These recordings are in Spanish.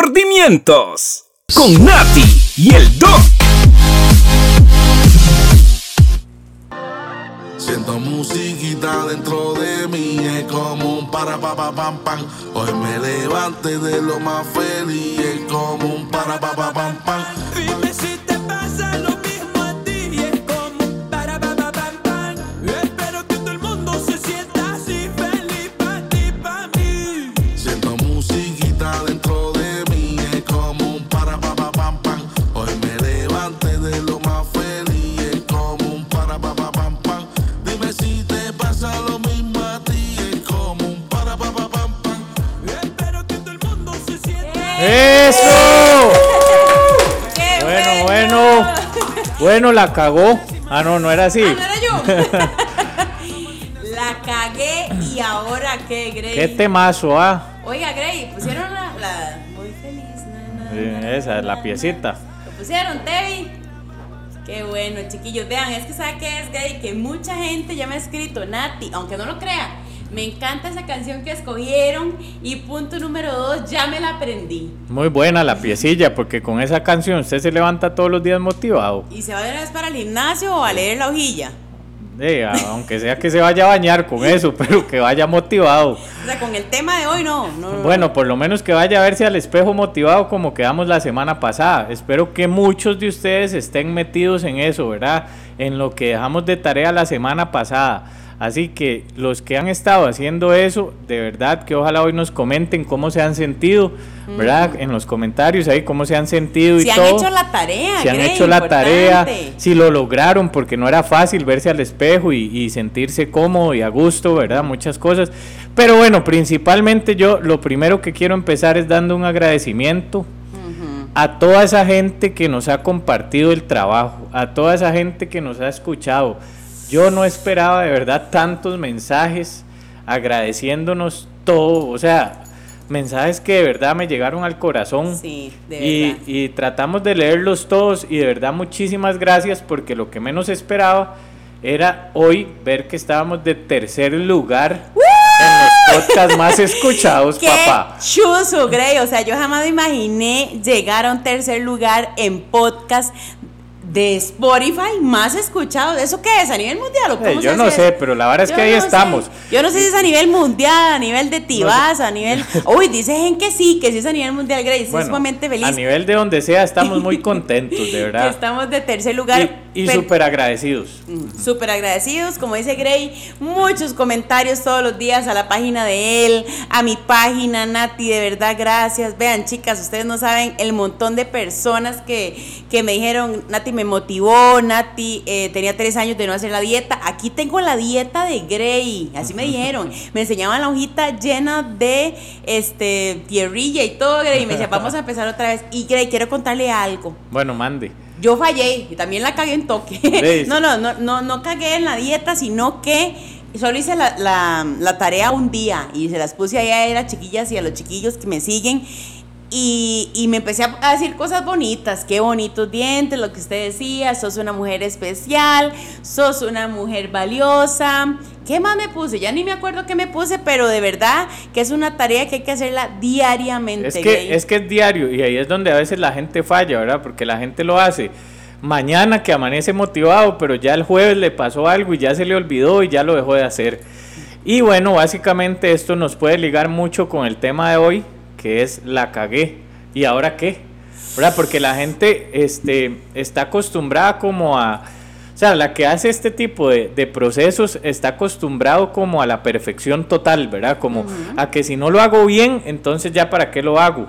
Remordimientos con Nati y el Doc. Siento musiquita dentro de mí, es como un para pa pa pam pam. Hoy me levante de lo más feliz, es como un para pa pa pam pam. ¡Eso! ¡Qué Bueno, bueno. Bueno, la cagó. Ah, no, no era así. Ah, ¿no era yo? la cagué y ahora qué, Grey. Qué temazo, ah. Oiga, Grey, pusieron la, la muy feliz. na, na, Sí, na, Esa es la piecita. Lo pusieron, Tevi. Qué bueno, chiquillos. Vean, es que sabe qué es, Grey, que mucha gente ya me ha escrito, Nati, aunque no lo crea. Me encanta esa canción que escogieron y punto número dos, ya me la aprendí. Muy buena la piecilla, porque con esa canción usted se levanta todos los días motivado. ¿Y se va de una vez para el gimnasio o a leer la hojilla? Aunque sea que se vaya a bañar con eso, pero que vaya motivado. O sea, con el tema de hoy no. no, no. Bueno, por lo menos que vaya a verse al espejo motivado como quedamos la semana pasada. Espero que muchos de ustedes estén metidos en eso, ¿verdad? En lo que dejamos de tarea la semana pasada. Así que los que han estado haciendo eso, de verdad que ojalá hoy nos comenten cómo se han sentido, ¿verdad? En los comentarios ahí cómo se han sentido y Si han todo. hecho la tarea, si han hecho la tarea, si lo lograron, porque no era fácil verse al espejo y, y sentirse cómodo y a gusto, ¿verdad? Muchas cosas. Pero bueno, principalmente yo lo primero que quiero empezar es dando un agradecimiento a toda esa gente que nos ha compartido el trabajo, a toda esa gente que nos ha escuchado. Yo no esperaba de verdad tantos mensajes agradeciéndonos todo, o sea, mensajes que de verdad me llegaron al corazón Sí, de y, verdad. y tratamos de leerlos todos y de verdad muchísimas gracias porque lo que menos esperaba era hoy ver que estábamos de tercer lugar en los podcasts más escuchados, ¡Qué papá. chuzo, Grey! O sea, yo jamás me imaginé llegar a un tercer lugar en podcast de Spotify más escuchado. ¿Eso qué es? ¿A nivel mundial o cómo Eh, se yo no hace sé, pero la verdad es Yo que ahí no sé. estamos. Yo no sé si es a nivel mundial, a nivel de Tibás, a nivel... Uy, dicen que sí, que sí es a nivel mundial. Estoy Bueno, sumamente feliz a nivel de donde sea estamos muy contentos, de verdad. estamos de tercer lugar. Y, y súper agradecidos. Súper agradecidos, como dice Gray, muchos comentarios todos los días a la página de él, a mi página, Nati, de verdad, gracias. Vean, chicas, ustedes no saben el montón de personas que, que me dijeron, Nati me motivó, Nati eh, tenía tres años de no hacer la dieta. Aquí tengo la dieta de Gray, así me dijeron. Me enseñaban la hojita llena de este tierrilla y todo, Gray, y me decía, vamos a empezar otra vez. Y Gray, quiero contarle algo. Bueno, mande. Yo fallé y también la cagué en toque. No, no, no, no, no cagué en la dieta, sino que solo hice la, la- la tarea un día y se las puse ahí a las chiquillas y a los chiquillos que me siguen. Y, y me empecé a decir cosas bonitas, qué bonitos dientes, lo que usted decía, sos una mujer especial, sos una mujer valiosa. ¿Qué más me puse? Ya ni me acuerdo qué me puse, pero de verdad que es una tarea que hay que hacerla diariamente. Es Grey. que, es que es diario y ahí es donde a veces la gente falla, ¿verdad? Porque la gente lo hace mañana que amanece motivado, pero ya el jueves le pasó algo y ya se le olvidó y ya lo dejó de hacer. Y bueno, básicamente esto nos puede ligar mucho con el tema de hoy, que es la cagué. ¿Y ahora qué? ¿Verdad? Porque la gente este, está acostumbrada como a... O sea, la que hace este tipo de, de procesos está acostumbrado como a la perfección total, ¿verdad? Como a que si no lo hago bien, entonces ya para qué lo hago.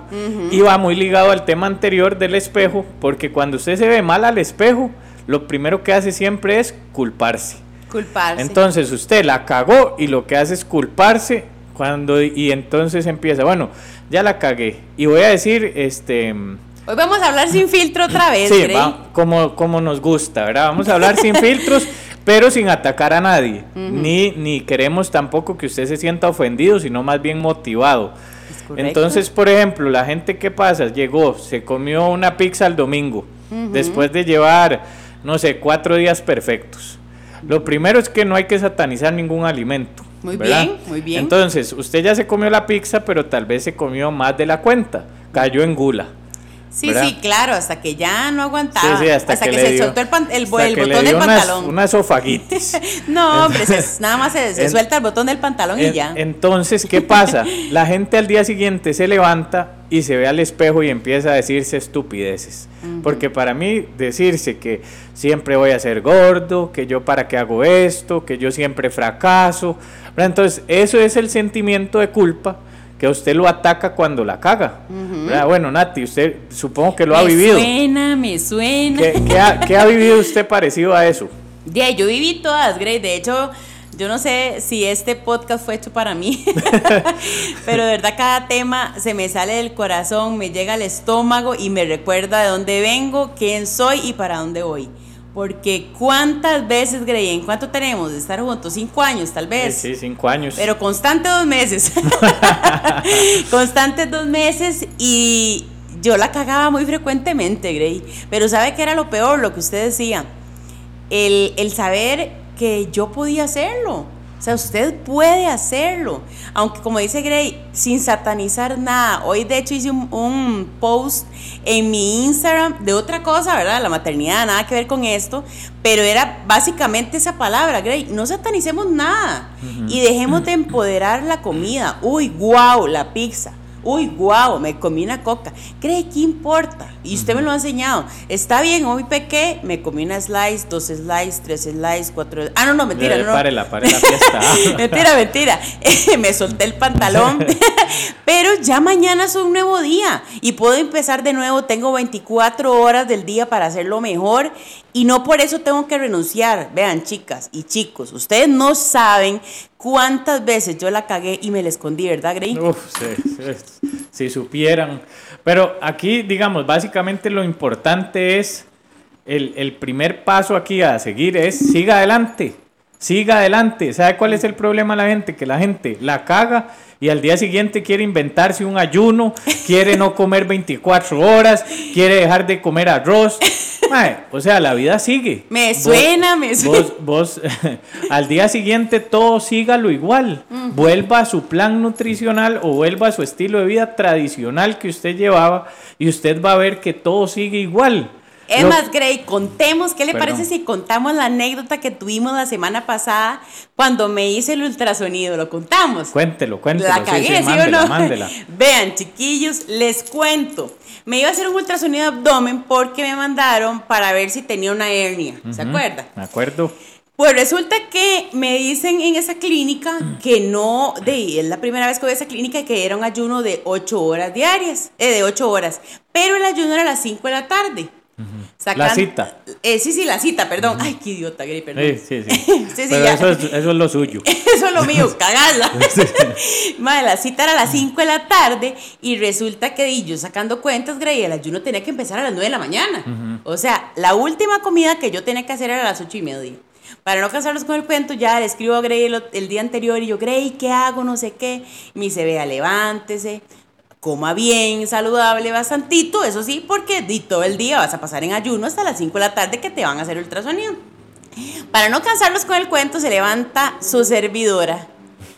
Y va muy ligado al tema anterior del espejo, porque cuando usted se ve mal al espejo, lo primero que hace siempre es culparse. Culparse. Entonces usted la cagó y lo que hace es culparse cuando y entonces empieza, bueno, ya la cagué y voy a decir este Hoy vamos a hablar sin filtro otra vez, sí, va, como como nos gusta, ¿verdad? Vamos a hablar sin filtros, pero sin atacar a nadie. Ni ni queremos tampoco que usted se sienta ofendido, sino más bien motivado. Entonces, por ejemplo, la gente que pasa, llegó, se comió una pizza el domingo, después de llevar, no sé, cuatro días perfectos. Lo primero es que no hay que satanizar ningún alimento. Muy ¿verdad? bien, muy bien. Entonces, usted ya se comió la pizza, pero tal vez se comió más de la cuenta. cayó en gula. Sí, ¿verdad? sí, claro, hasta que ya no aguantaba. Sí, sí, hasta, que, se dio- soltó el, pan- botón del pantalón. Una esofagitis. No, hombre, se- nada más se, se En- suelta el botón del pantalón y ya. Entonces, ¿qué pasa? La gente al día siguiente se levanta y se ve al espejo y empieza a decirse estupideces. Porque para mí decirse que siempre voy a ser gordo, que yo para qué hago esto, que yo siempre fracaso. ¿verdad? Entonces, eso es el sentimiento de culpa que a usted lo ataca cuando la caga. Bueno, Nati, usted supongo que lo ha me vivido. suena, me suena. ¿Qué, qué ha, qué ha vivido usted parecido a eso? Yo viví todas, Grey. De hecho, yo no sé si este podcast fue hecho para mí, pero de verdad cada tema se me sale del corazón, me llega al estómago y me recuerda de dónde vengo, quién soy y para dónde voy. Porque cuántas veces, Grey, ¿en cuánto tenemos de estar juntos? Cinco años, tal vez. Sí, sí, cinco años. Pero constante dos meses. constante dos meses y yo la cagaba muy frecuentemente, Grey. Pero ¿sabe qué era lo peor? Lo que usted decía. El, el saber que yo podía hacerlo. O sea, usted puede hacerlo. Aunque como dice Grey, sin satanizar nada. Hoy de hecho hice un, un post en mi Instagram de otra cosa, ¿verdad? La maternidad, nada que ver con esto. Pero era básicamente esa palabra, Grey. No satanicemos nada. Y dejemos de empoderar la comida. Uy, guau, la pizza. Uy, guau, me comí una coca. ¿Cree que importa? Y usted me lo ha enseñado. Está bien, hoy pequé, me comí una slice, dos slices, tres slices, cuatro. Ah, no, no, mentira, Eh, no, párela, fiesta. mentira, mentira. me solté el pantalón. Pero ya mañana es un nuevo día y puedo empezar de nuevo. Tengo 24 horas del día para hacerlo mejor y no por eso tengo que renunciar. Vean, chicas y chicos, ustedes no saben cuántas veces yo la cagué y me la escondí, ¿verdad, Grey? Uf, si supieran. Pero aquí, digamos, básicamente lo importante es, el, el primer paso aquí a seguir es, siga adelante, siga adelante. ¿Sabe cuál es el problema de la gente? Que la gente la caga y al día siguiente quiere inventarse un ayuno, quiere no comer 24 horas, quiere dejar de comer arroz. O sea, la vida sigue. Me Vos- suena, me suena. Vos, vos al día siguiente todo sígalo igual. Vuelva a su plan nutricional o vuelva a su estilo de vida tradicional que usted llevaba y usted va a ver que todo sigue igual. Es más, Grey, contemos, ¿qué le Perdón. parece si contamos la anécdota que tuvimos la semana pasada cuando me hice el ultrasonido? ¿Lo contamos? Cuéntelo, cuéntelo. La cagué, sí, ¿sí, mándela, o no? mándela. Vean, chiquillos, les cuento. Me iba a hacer un ultrasonido de abdomen porque me mandaron para ver si tenía una hernia. ¿Se acuerda? Me acuerdo. Pues resulta que me dicen en esa clínica que no, de, es la primera vez que voy a esa clínica que era un ayuno de 8 horas diarias, eh, de 8 horas, pero el ayuno era a las 5 de la tarde. La cita. Eh, sí, sí, la cita, perdón. Ay, qué idiota, Gary, perdón. Sí, sí, sí. Sí, sí, Pero ya. eso es, eso es lo suyo. Eso es lo mío, cagarla. Madre, la cita era a las 5 de la tarde y resulta que y yo sacando cuentas, Grey, el ayuno tenía que empezar a las 9 de la mañana. O sea, la última comida que yo tenía que hacer era a las 8 y media. Para no cansarlos con el cuento, ya le escribo a Grey el, el día anterior y yo, Grey, ¿qué hago? No sé qué. Me dice, vea, levántese, coma bien, saludable, bastantito, eso sí, porque di todo el día vas a pasar en ayuno hasta las 5 de la tarde que te van a hacer ultrasonido. Para no cansarlos con el cuento, se levanta su servidora.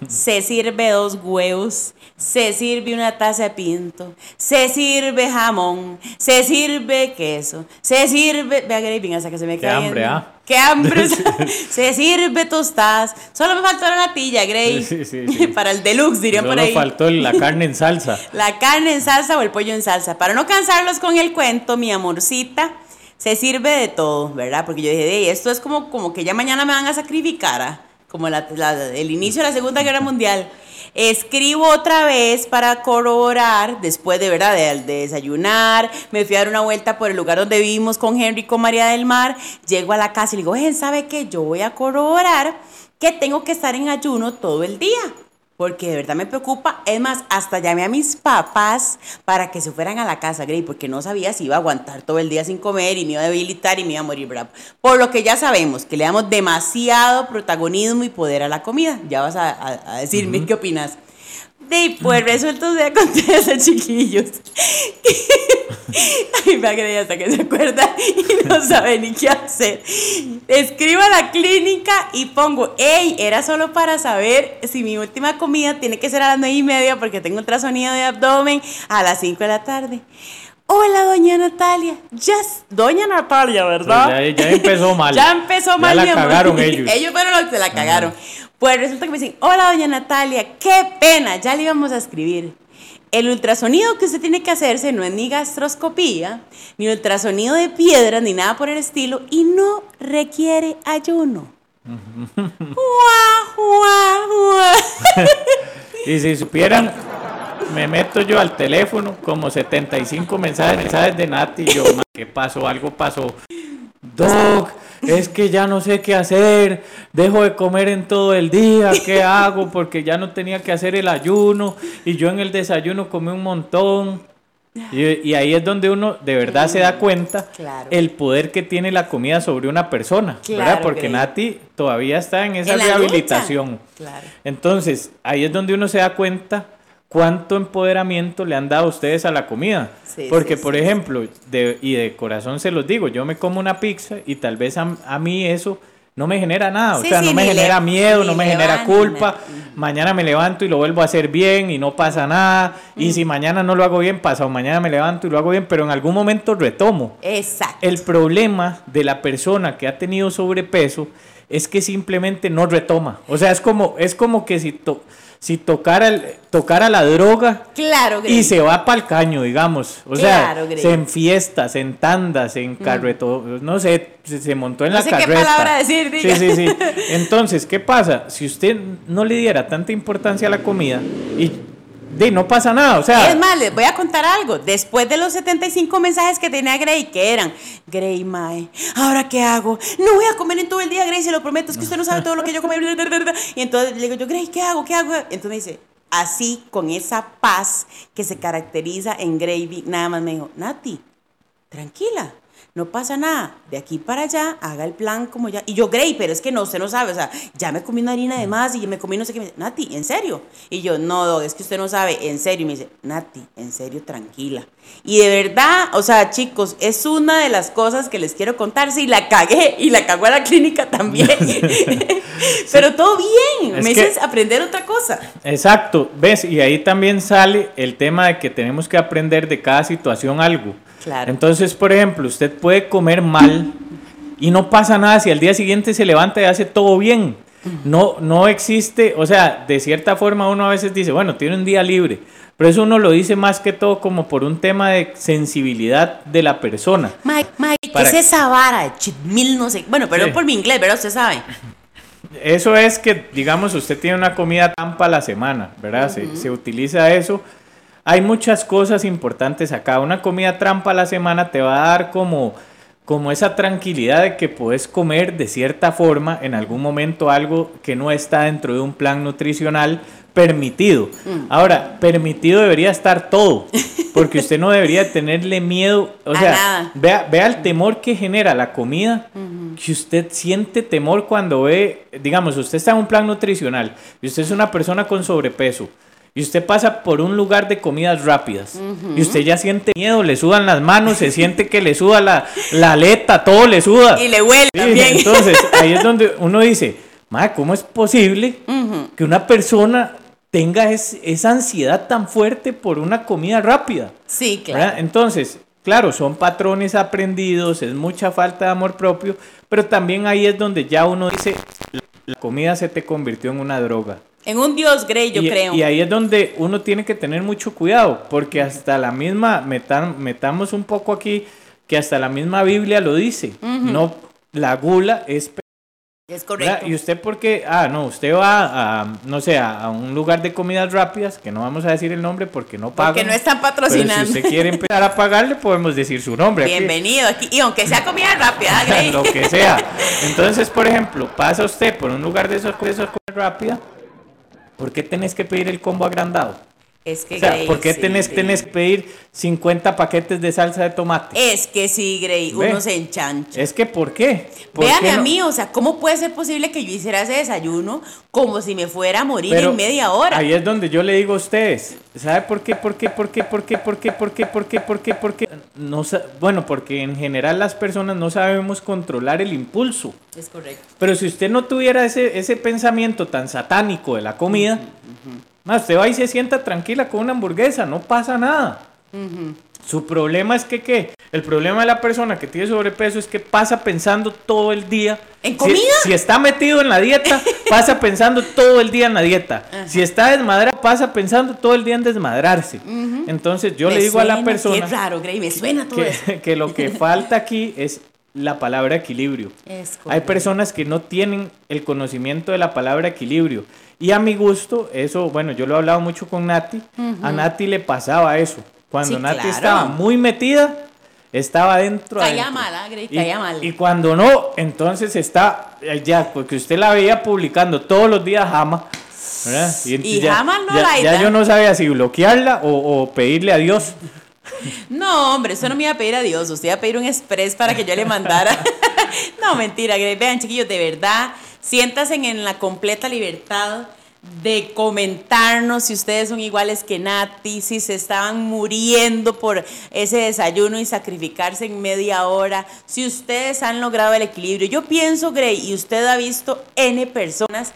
Se sirve dos huevos, se sirve una taza de pinto, se sirve jamón, se sirve queso, se sirve. Vea, Gary, venga, hasta que se me Qué cae. hambre, ¿ah? Qué hambre. se sirve tostadas. Solo me faltó la natilla, Gray. Sí, sí, sí. Para el deluxe, dirían por Solo ahí. faltó la carne en salsa. La carne en salsa o el pollo en salsa. Para no cansarlos con el cuento, mi amorcita, se sirve de todo, ¿verdad? Porque yo dije, "Ey, esto es como, como que ya mañana me van a sacrificar, ¿ah? Como la- el inicio de la Segunda Guerra Mundial. Escribo otra vez para corroborar, después de verdad de, de desayunar, me fui a dar una vuelta por el lugar donde vivimos con Henry y con María del Mar, llego a la casa y le digo, "Jen, ¿sabe qué? Yo voy a corroborar que tengo que estar en ayuno todo el día porque de verdad me preocupa. Es más, hasta llamé a mis papás para que se fueran a la casa, Grey, porque no sabía si iba a aguantar todo el día sin comer y me iba a debilitar y me iba a morir bravo. Por lo que ya sabemos, que le damos demasiado protagonismo y poder a la comida. Ya vas a, a- a decirme qué opinas. Sí, pues resulta de acontece, chiquillos. Ay, me agregué hasta que se acuerda y no sabe ni qué hacer. Escribo a la clínica y pongo, hey, era solo para saber si mi última comida tiene que ser a las nueve y media porque tengo ultrasonido de abdomen a las 5 de la tarde. Hola, doña Natalia. Ya, es- doña Natalia, ¿verdad? Sí, ya- ya empezó mal. ya empezó Ya mal. la mi amor. cagaron ellos. ellos fueron los que la cagaron. Pues resulta que me dicen, hola, doña Natalia, qué pena, ya le íbamos a escribir. El ultrasonido que usted tiene que hacerse no es ni gastroscopía, ni ultrasonido de piedras, ni nada por el estilo, y no requiere ayuno. Guau, guau, guau. Y si supieran, me meto yo al teléfono como 75 mensajes, mensajes de Nati y yo, "Ma, ¿qué pasó? Algo pasó. Doc, es que ya no sé qué hacer, dejo de comer en todo el día, ¿qué hago? Porque ya no tenía que hacer el ayuno y yo en el desayuno comí un montón. Y, y ahí es donde uno de verdad se da cuenta Claro. el poder que tiene la comida sobre una persona, ¿verdad? Porque. Nati todavía está en esa En rehabilitación. Claro. Entonces, ahí es donde uno se da cuenta cuánto empoderamiento le han dado ustedes a la comida. Sí, Porque, sí, por sí. ejemplo, de, y de corazón se los digo, yo me como una pizza y tal vez a, a mí eso no me genera nada. O sea, no me genera le- miedo, no me genera culpa. Mañana me levanto y lo vuelvo a hacer bien y no pasa nada. Y si mañana no lo hago bien, pasado mañana me levanto y lo hago bien, pero en algún momento retomo. Exacto. El problema de la persona que ha tenido sobrepeso es que simplemente no retoma. O sea, es como, es como que si, to- si tocara, el- tocara la droga Claro, y se va para el caño, digamos. O Claro, sea, Grey. se en fiestas, en tandas, en carreto, no sé, se, se montó en No la sé qué carreta. palabra decir, Sí, diga. sí, sí. Entonces, ¿qué pasa? Si usted no le diera tanta importancia a la comida y de no pasa nada, o sea, Es más, les voy a contar algo. Después de los 75 mensajes que tenía Grey, que eran, Grey, Mae, ¿ahora qué hago? No voy a comer en todo el día, Grey, se lo prometo, es que usted no sabe todo lo que yo como. Y entonces le digo yo, Grey, ¿qué hago? ¿Qué hago? Entonces me dice, así, con esa paz que se caracteriza en Grey, nada más me dijo, Nati, tranquila. No pasa nada, de aquí para allá, haga el plan como ya. Y yo, Grey, pero es que no, usted no sabe, o sea, ya me comí una harina de más y me comí no sé qué. Me dice, Nati, ¿en serio? Y yo, no, es que usted no sabe, en serio. Y me dice, Nati, en serio, tranquila. Y de verdad, o sea, chicos, es una de las cosas que les quiero contar. Sí, la cagué y la cagó a la clínica también. pero todo bien, Es me que- hice aprender otra cosa. Exacto, ves, y ahí también sale el tema de que tenemos que aprender de cada situación algo. Claro. Entonces, por ejemplo, usted puede comer mal y no pasa nada si al día siguiente se levanta y hace todo bien. No, no existe, o sea, de cierta forma uno a veces dice, bueno, tiene un día libre, pero eso uno lo dice más que todo como por un tema de sensibilidad de la persona. Mike, Mike, ¿qué es esa vara? Chitmil, no sé. Bueno, perdón Sí. por mi inglés, ¿verdad? Usted sabe. Eso es que, digamos, usted tiene una comida trampa a la semana, ¿verdad? Se, se utiliza eso. Hay muchas cosas importantes acá. Una comida trampa a la semana te va a dar como, como esa tranquilidad de que puedes comer de cierta forma en algún momento algo que no está dentro de un plan nutricional permitido. Ahora, permitido debería estar todo, porque usted no debería tenerle miedo, o sea. Vea, vea el temor que genera la comida, que usted siente temor cuando ve, digamos, usted está en un plan nutricional y usted es una persona con sobrepeso y usted pasa por un lugar de comidas rápidas y usted ya siente miedo, le sudan las manos, se siente que le suda la, la aleta, todo le suda. Y le huele Sí, también. Entonces, ahí es donde uno dice, "Ma, ¿cómo es posible que una persona tenga es- esa ansiedad tan fuerte por una comida rápida? Sí, ¿verdad? claro. Entonces, claro, son patrones aprendidos, es mucha falta de amor propio, pero también ahí es donde ya uno dice, la comida se te convirtió en una droga. En un dios Grey, yo y, creo. y ahí es donde uno tiene que tener mucho cuidado, porque hasta la misma, metan- metamos un poco aquí, que hasta la misma Biblia lo dice, no, la gula es es ¿verdad? correcto. ¿Y usted por qué? Ah, no, usted va a, no sé, a, un lugar de comidas rápidas, que no vamos a decir el nombre porque no pagan. Porque no están Pero patrocinando. si usted quiere empezar a pagarle, podemos decir su nombre. Bienvenido aquí. Y aunque sea comida rápida, Grey. lo que sea. Entonces, por ejemplo, pasa usted por un lugar de esos, de esos comida rápida, ¿por qué tenés que pedir el combo agrandado? Es que O sea, Grey, ¿por qué sí, tenés, que pedir 50 paquetes de salsa de tomate? Es que sí, Grey, Ve. uno se enchancha. Es que, ¿por qué? ¿Por Véame qué a mí, o sea, ¿cómo puede ser posible que yo hiciera ese desayuno como si me fuera a morir Pero en media hora? Ahí es donde yo le digo a ustedes, ¿sabe por qué? ¿Por qué? ¿Por qué? ¿Por qué? ¿Por qué? ¿Por qué? ¿Por qué? ¿Por qué? ¿Por qué? No bueno, porque en general las personas no sabemos controlar el impulso. Es correcto. Pero si usted no tuviera ese, ese pensamiento tan satánico de la comida, más usted va y se sienta tranquila con una hamburguesa, no pasa nada. Su problema es que, ¿qué? El problema de la persona que tiene sobrepeso es que pasa pensando todo el día. ¿En Si- comida? Si, está metido en la dieta, pasa pensando todo el día en la dieta. Si está desmadrado, pasa pensando todo el día en desmadrarse. Entonces yo Me le digo a la persona Qué raro, Grey, me suena todo eso. que, lo que falta aquí es la palabra equilibrio. Es Hay personas que no tienen el conocimiento de la palabra equilibrio. Y a mi gusto, eso, bueno, yo lo he hablado mucho con Nati, a Nati le pasaba eso. Cuando Sí, Nati claro. estaba muy metida, estaba dentro. Caía mal, ah, Grey, Y- caía mal. Y cuando no, entonces está eh, ya, porque usted la veía publicando todos los días jama. ¿verdad? Y jama no ya, laita. ya yo no sabía si bloquearla o, o pedirle a Dios. No, hombre, eso no me iba a pedir a Dios. Usted iba a pedir un express para que yo le mandara. no, mentira, Grey. Vean, chiquillos, de verdad, siéntanse en la completa libertad de comentarnos si ustedes son iguales que Nati, si se estaban muriendo por ese desayuno y sacrificarse en media hora, si ustedes han logrado el equilibrio. Yo pienso, Grey, y usted ha visto N personas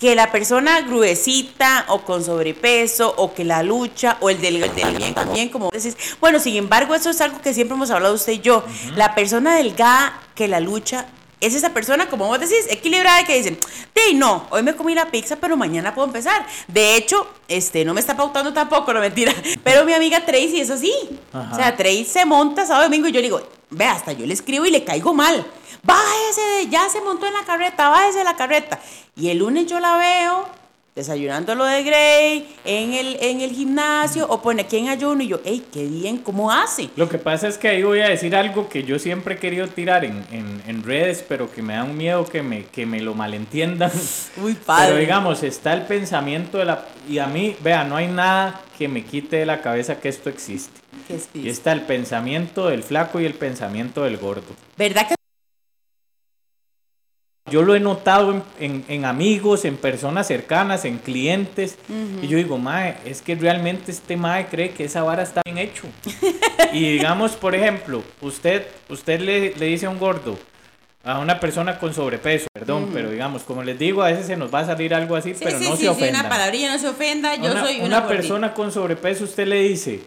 que la persona gruesita o con sobrepeso o que la lucha o el del, el del bien también, como decís. Bueno, sin embargo, eso es algo que siempre hemos hablado usted y yo. La persona delgada que la lucha es esa persona, como vos decís, equilibrada que dicen, hey, no, hoy me comí la pizza, pero mañana puedo empezar. De hecho, este, no me está pautando tampoco, no mentira. Pero mi amiga Tracy es así. Ajá. O sea, Tracy se monta sábado y domingo y yo le digo, ve, hasta yo le escribo y le caigo mal. Bájese, ya se montó en la carreta, bájese de la carreta. Y el lunes yo la veo desayunando lo de Grey en el, en el gimnasio o pone aquí en ayuno y yo, hey, qué bien, ¿cómo hace? Lo que pasa es que ahí voy a decir algo que yo siempre he querido tirar en, en- en redes, pero que me da un miedo que me, que me lo malentiendan. Muy padre. Pero digamos, está el pensamiento de la... Y a mí, vea, no hay nada que me quite de la cabeza que esto existe. Y está el pensamiento del flaco y el pensamiento del gordo. ¿Verdad que Yo lo he notado en, en- en amigos, en personas cercanas, en clientes. Y yo digo, mae, es que realmente este mae cree que esa vara está bien hecho. y digamos, por ejemplo, usted, usted le, le dice a un gordo, a una persona con sobrepeso, perdón, pero digamos, como les digo, a veces se nos va a salir algo así, Sí, pero sí, no sí, se sí, ofendan. una palabrilla, no se ofenda, yo una, soy una, persona con sobrepeso, usted le dice,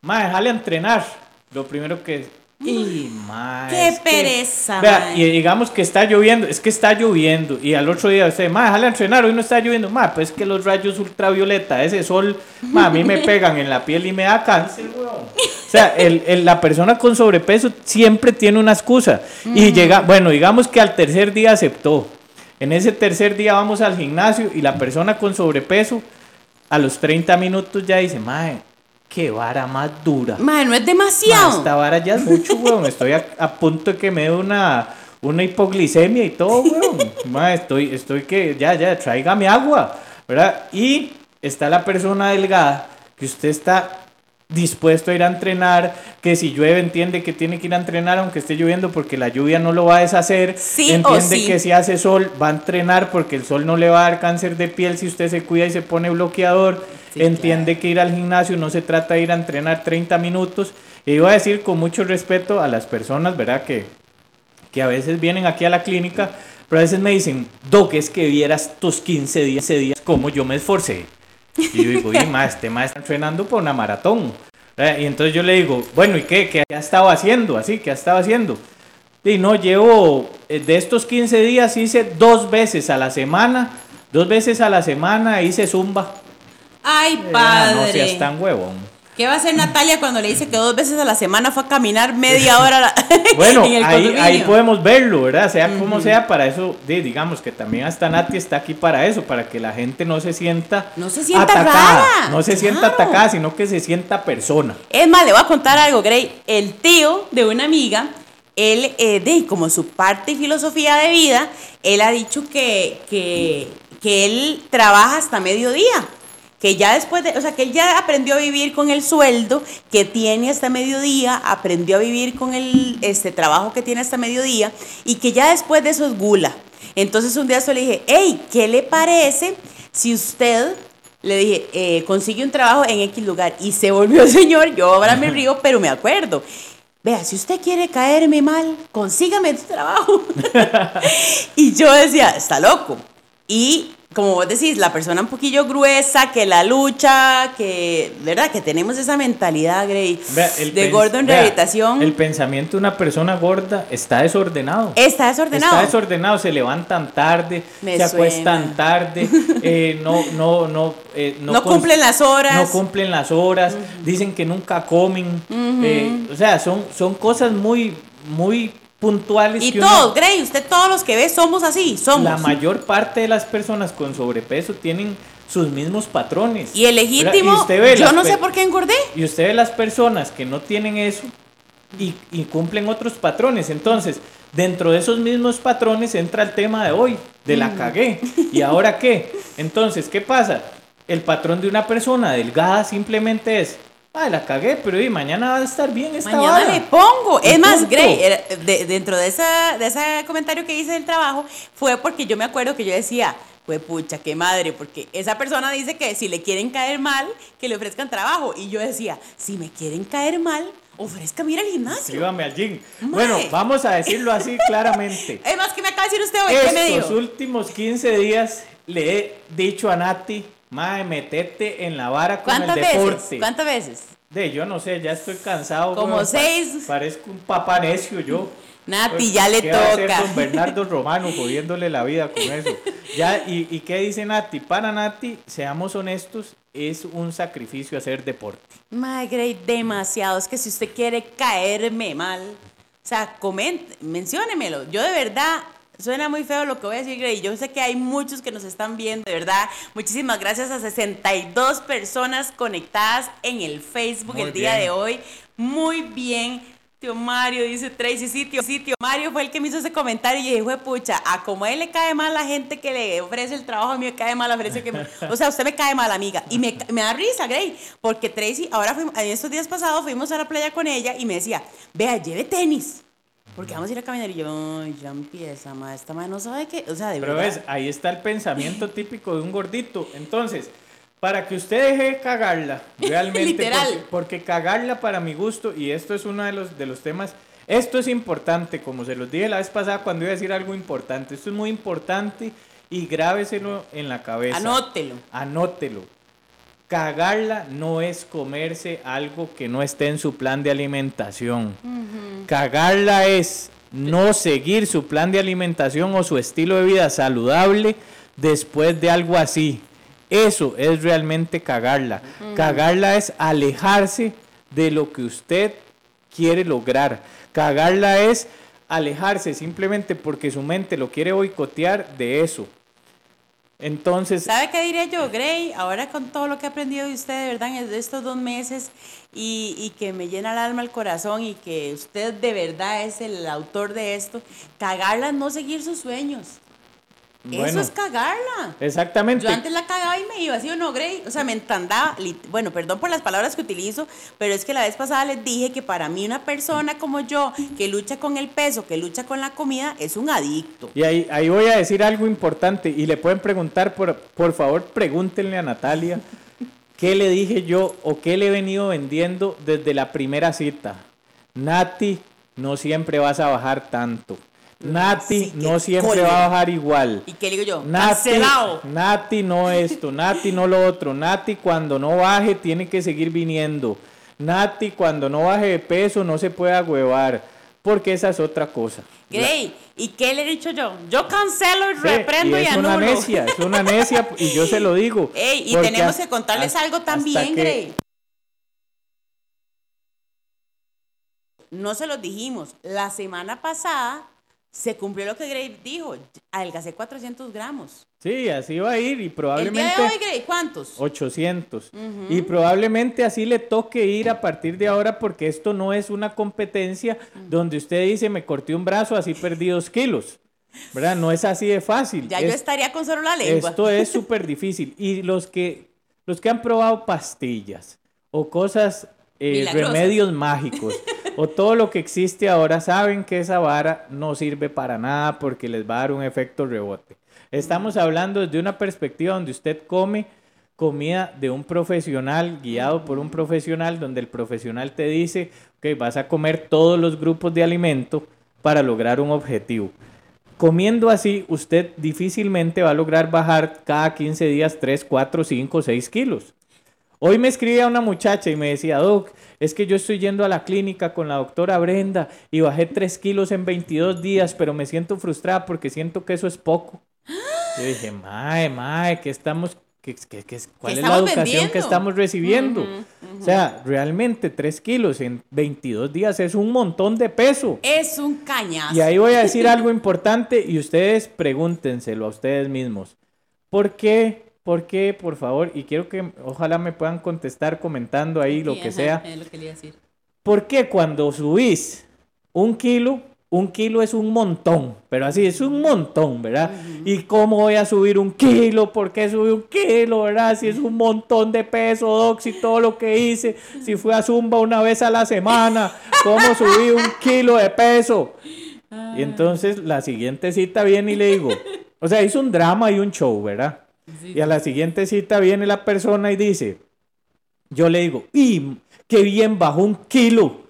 ma, déjale entrenar. Lo primero que. Y, ma, Qué es que- pereza, Vea, mae. y digamos que está lloviendo, es que está lloviendo. Y al otro día usted, ma, déjale entrenar, hoy no está lloviendo. Ma, pues que los rayos ultravioleta, ese sol, ma, a mí me pegan en la piel y me da cáncer, weón. O sea, el- el- la persona con sobrepeso siempre tiene una excusa. Y llega, bueno, digamos que al tercer día aceptó. En ese tercer día vamos al gimnasio y la persona con sobrepeso a los 30 minutos ya dice, mae, qué vara más dura. Mae, no es Ma, demasiado. esta vara ya es mucho, weón. Estoy a, a punto de que me dé una, una hipoglicemia y todo, weón. Ma, estoy, estoy que, ya, ya, tráigame agua, ¿verdad? Y está la persona delgada que usted está dispuesto a ir a entrenar, que si llueve entiende que tiene que ir a entrenar aunque esté lloviendo porque la lluvia no lo va a deshacer, Sí o entiende sí. que si hace sol va a entrenar porque el sol no le va a dar cáncer de piel si usted se cuida y se pone bloqueador, Sí, entiende que ir al gimnasio no se trata de ir a entrenar 30 minutos, y iba a decir con mucho respeto a las personas, ¿verdad? Que, que a veces vienen aquí a la clínica, pero a veces me dicen, Doc, es que vieras tus 15 días, 15 días, cómo yo me esforcé. Y yo digo, oye, ma, este ma está entrenando por una maratón. ¿verdad? Y entonces yo le digo, bueno, ¿y qué? ¿Qué ha estado haciendo? Así, ¿qué ha estado haciendo? Y no, llevo, eh, de estos 15 días hice dos veces a la semana, dos veces a la semana hice zumba. Ay, Ah, padre. no seas tan huevón. ¿Qué va a hacer Natalia cuando le dice que dos veces a la semana fue a caminar media hora Bueno, en el ahí, podemos verlo, ¿verdad? Sea como sea, para eso, di- digamos que también hasta Nati está aquí para eso, para que la gente no se sienta No se sienta atacada, rara, no se sienta atacada, sino que se sienta persona. Es más, le voy a contar algo, Grey. El tío de una amiga, él, eh, de como su parte y filosofía de vida, él ha dicho que, que, que él trabaja hasta mediodía. Que ya después de, o sea, que él ya aprendió a vivir con el sueldo que tiene hasta mediodía, aprendió a vivir con el este trabajo que tiene hasta mediodía y que ya después de eso es gula. Entonces un día yo le dije, hey, ¿qué le parece si usted le dije, eh, consigue un trabajo en X lugar? Y se volvió señor, yo ahora me río, pero me acuerdo. Vea, si usted quiere caerme mal, consígame tu trabajo. y yo decía, está loco. Y como vos decís, la persona un poquillo gruesa, que la lucha, que, ¿verdad? Que tenemos esa mentalidad, Grey, Vea, de gordo en vea, rehabilitación. El pensamiento de una persona gorda está desordenado. Está desordenado. Está desordenado, se levantan tarde, Me se acuestan tarde, eh, no, no, no, eh, No cons- cumplen las horas. No cumplen las horas, dicen que nunca comen. eh, o sea, son, son cosas muy, muy puntuales. y que uno- todos, Grey, usted todos los que ve somos así, somos. la mayor parte de las personas con sobrepeso tienen sus mismos patrones. y el legítimo, Y yo no sé por qué engordé. Y usted ve las personas que no tienen eso y, y cumplen otros patrones. Entonces, dentro de esos mismos patrones entra el tema de hoy, de la cagué. ¿Y ahora qué? Entonces, ¿qué pasa? El patrón de una persona delgada simplemente es, ay, la cagué, pero y mañana va a estar bien esta Mañana vara". le pongo. Es más, punto. Grey, era- de- dentro de, esa, de ese comentario que hice del trabajo, fue porque yo me acuerdo que yo decía, fue pucha, qué madre, porque esa persona dice que si le quieren caer mal, que le ofrezcan trabajo. Y yo decía, si me quieren caer mal, ofrezcame ir al gimnasio. Inscríbame al gym. Mae. Bueno, vamos a decirlo así claramente. Es más, que me acaba de decir usted hoy? ¿Qué me Estos dijo? últimos 15 días le he dicho a Nati, mae, metete en la vara con el ¿Cuántas deporte. veces? ¿Cuántas veces? De, yo no sé, ya estoy cansado. Como weón, pa- seis. Parezco un papá necio yo. Nati, Pues, ya le ¿qué va a hacer toca. don Bernardo Romano jodiéndole la vida con eso? Ya, y, ¿Y qué dice Nati? Para Nati, seamos honestos, es un sacrificio hacer deporte. My Grey, demasiado. Es que si usted quiere caerme mal, o sea, comente, menciónemelo. Yo de verdad, suena muy feo lo que voy a decir, Grey. Yo sé que hay muchos que nos están viendo, de verdad. Muchísimas gracias a 62 personas conectadas en el Facebook Muy el día bien. de hoy. Muy bien. Tío Mario dice Tracy, sí, tío, sí, tío Mario fue el que me hizo ese comentario y dije, "Jue pucha, a como a él le cae mal la gente que le ofrece el trabajo, a mí me cae mal la ofrece que me... O sea, usted me cae mal, amiga. Y me, me da risa, Grey, porque Tracy, ahora fuimos, estos días pasados fuimos a la playa con ella y me decía, vea, lleve tenis. Porque vamos a ir a caminar y yo, ay, ya empieza, ma, esta ma no sabe qué, o sea, de Pero verdad. ves, ahí está el pensamiento típico de un gordito. Entonces, para que usted deje de cagarla, realmente, Literal. Porque, porque cagarla para mi gusto, y esto es uno de los, de los temas, esto es importante, como se los dije la vez pasada cuando iba a decir algo importante, esto es muy importante y grábeselo en la cabeza. Anótelo. Anótelo. Cagarla no es comerse algo que no esté en su plan de alimentación. Cagarla es no seguir su plan de alimentación o su estilo de vida saludable después de algo así. Eso es realmente cagarla. Cagarla es alejarse de lo que usted quiere lograr. Cagarla es alejarse simplemente porque su mente lo quiere boicotear de eso. Entonces, ¿Sabe qué diría yo, Gray? Ahora con todo lo que he aprendido de usted, de verdad, en estos dos meses y, y que me llena el alma, el corazón y que usted de verdad es el autor de esto, cagarla no seguir sus sueños. Eso es cagarla. exactamente. Yo antes la cagaba y me iba, ¿sí o no, Gray? O sea, me entandaba. Bueno, perdón por las palabras que utilizo, pero es que la vez pasada les dije que para mí una persona como yo, que lucha con el peso, que lucha con la comida, es un adicto. Y ahí, ahí voy a decir algo importante y le pueden preguntar, por, por favor, pregúntenle a Natalia qué le dije yo o qué le he venido vendiendo desde la primera cita. Nati, no siempre vas a bajar tanto. Nati, Sí, no siempre va a bajar igual. ¿Y qué digo yo? Nati, Cancelado. Nati no esto, Nati no lo otro, Nati cuando no baje tiene que seguir viniendo, Nati cuando no baje de peso no se puede agüevar, porque esa es otra cosa. Gray, ¿y qué le he dicho yo? Yo cancelo, y Sí, reprendo y, es una anulo. necia, es una necia y yo se lo digo. Ey, y tenemos que contarles algo también, Gray. No se los dijimos. La semana pasada se cumplió lo que Gray dijo. Adelgacé 400 gramos. Sí, así va a ir y El probablemente día de hoy, Gray, ¿cuántos? 800. Y probablemente así le toque ir a partir de ahora porque esto no es una competencia donde usted dice me corté un brazo, así perdí dos kilos. ¿Verdad? No es así de fácil. Ya yo Es- estaría con solo la lengua. Esto es súper difícil. Y los que los que han probado pastillas o cosas, eh, remedios mágicos o todo lo que existe ahora, saben que esa vara no sirve para nada porque les va a dar un efecto rebote. Estamos hablando desde una perspectiva donde usted come comida de un profesional, guiado por un profesional, donde el profesional te dice que vas a comer todos los grupos de alimento para lograr un objetivo. Comiendo así, usted difícilmente va a lograr bajar cada 15 días 3, 4, 5, 6 kilos. Hoy me escribía una muchacha y me decía, Doc, es que yo estoy yendo a la clínica con la doctora Brenda y bajé 3 kilos en 22 días, pero me siento frustrada porque siento que eso es poco. Yo dije, mae, mae, ¿qué estamos, qué, qué- qué- cuál es la educación que estamos recibiendo? O sea, realmente 3 kilos en 22 días es un montón de peso. Es un cañazo. Y ahí voy a decir algo importante y ustedes pregúntenselo a ustedes mismos. ¿Por qué? ¿Por qué? Por favor. Y quiero que ojalá me puedan contestar comentando ahí lo Sí, que ajá, sea. Es lo que le iba a decir. ¿Por qué cuando subís un kilo, un kilo es un montón? Pero así, es un montón, ¿verdad? ¿Y cómo voy a subir un kilo? ¿Por qué subí un kilo, verdad? Si es un montón de peso, Doc, y todo lo que hice, si fui a Zumba una vez a la semana, ¿cómo subí un kilo de peso? Y entonces la siguiente cita viene y le digo, o sea, hizo un drama y un show, ¿verdad? Y a la siguiente cita viene la persona y dice, yo le digo, ¡y qué bien bajó un kilo!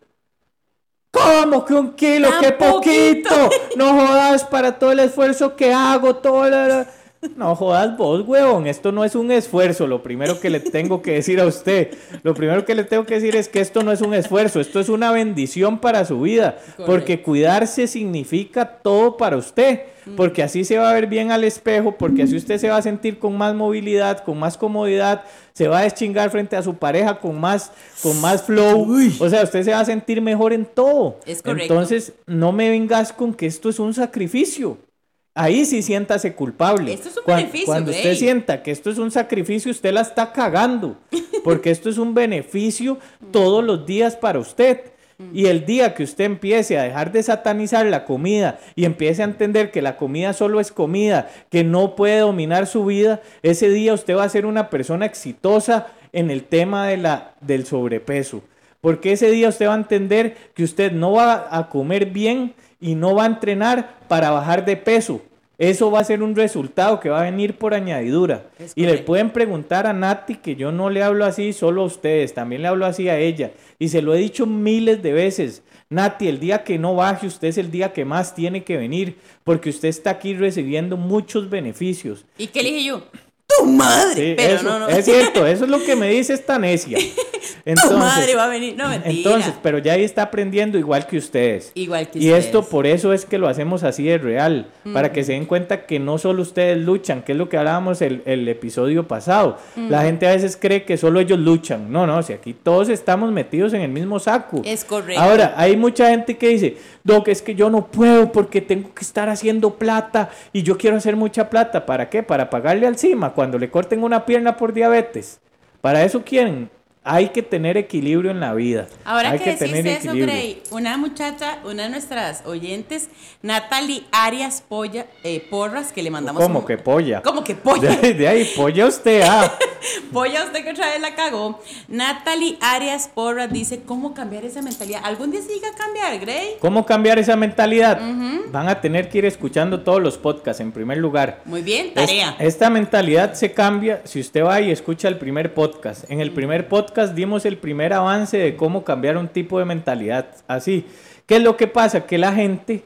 ¿Cómo que un kilo? ¡Qué poquito! poquito. No jodas para todo el esfuerzo que hago, todo la- No jodas vos, huevón. Esto no es un esfuerzo. Lo primero que le tengo que decir a usted, lo primero que le tengo que decir es que esto no es un esfuerzo, esto es una bendición para su vida. Porque cuidarse significa todo para usted. Porque así se va a ver bien al espejo, porque así usted se va a sentir con más movilidad, con más comodidad, se va a deschingar frente a su pareja con más, con más flow. O sea, usted se va a sentir mejor en todo. Es correcto. Entonces, no me vengas con que esto es un sacrificio. Ahí sí siéntase culpable. Esto es un Cuan- beneficio, Cuando usted sienta que esto es un sacrificio, usted la está cagando. Porque esto es un beneficio todos los días para usted. Y el día que usted empiece a dejar de satanizar la comida y empiece a entender que la comida solo es comida, que no puede dominar su vida, ese día usted va a ser una persona exitosa en el tema de la, del sobrepeso. Porque ese día usted va a entender que usted no va a comer bien y no va a entrenar para bajar de peso. Eso va a ser un resultado que va a venir por añadidura. Es Y le pueden preguntar a Nati, que yo no le hablo así solo a ustedes, también le hablo así a ella. Y se lo he dicho miles de veces. Nati, el día que no baje, usted es el día que más tiene que venir, porque usted está aquí recibiendo muchos beneficios. ¿Y qué le dije yo? ¡Tu madre! Sí, Pero eso, no, no. Es cierto, eso es lo que me dice esta necia. Tu madre va a venir. No, mentira. entonces, pero ya ahí está aprendiendo igual que ustedes. Igual que Y esto ustedes. por eso es que lo hacemos así de real, para que se den cuenta que no solo ustedes luchan, que es lo que hablábamos el, el episodio pasado. La gente a veces cree que solo ellos luchan. No, no, si aquí todos estamos metidos en el mismo saco. Es correcto. Ahora, hay mucha gente que dice, Doc, es que yo no puedo porque tengo que estar haciendo plata y yo quiero hacer mucha plata. ¿Para qué? Para pagarle al CIMA cuando le corten una pierna por diabetes. Para eso quieren. Hay que tener equilibrio en la vida. Ahora Hay que, decís tener eso, equilibrio. Grey, una muchacha, una de nuestras oyentes, Natalie Arias Polla, eh, Porras, que le mandamos ¿Cómo un- que polla? ¿Cómo que polla? de ahí, polla usted, ah. Polla, usted que otra vez la cagó. Natalie Arias Porras dice, ¿cómo cambiar esa mentalidad? ¿Algún día se llega a cambiar, Grey? ¿Cómo cambiar esa mentalidad? Van a tener que ir escuchando todos los podcasts en primer lugar. Muy bien, Es- tarea. esta mentalidad se cambia si usted va y escucha el primer podcast. En el primer podcast dimos el primer avance de cómo cambiar un tipo de mentalidad así. ¿Qué es lo que pasa? Que la gente,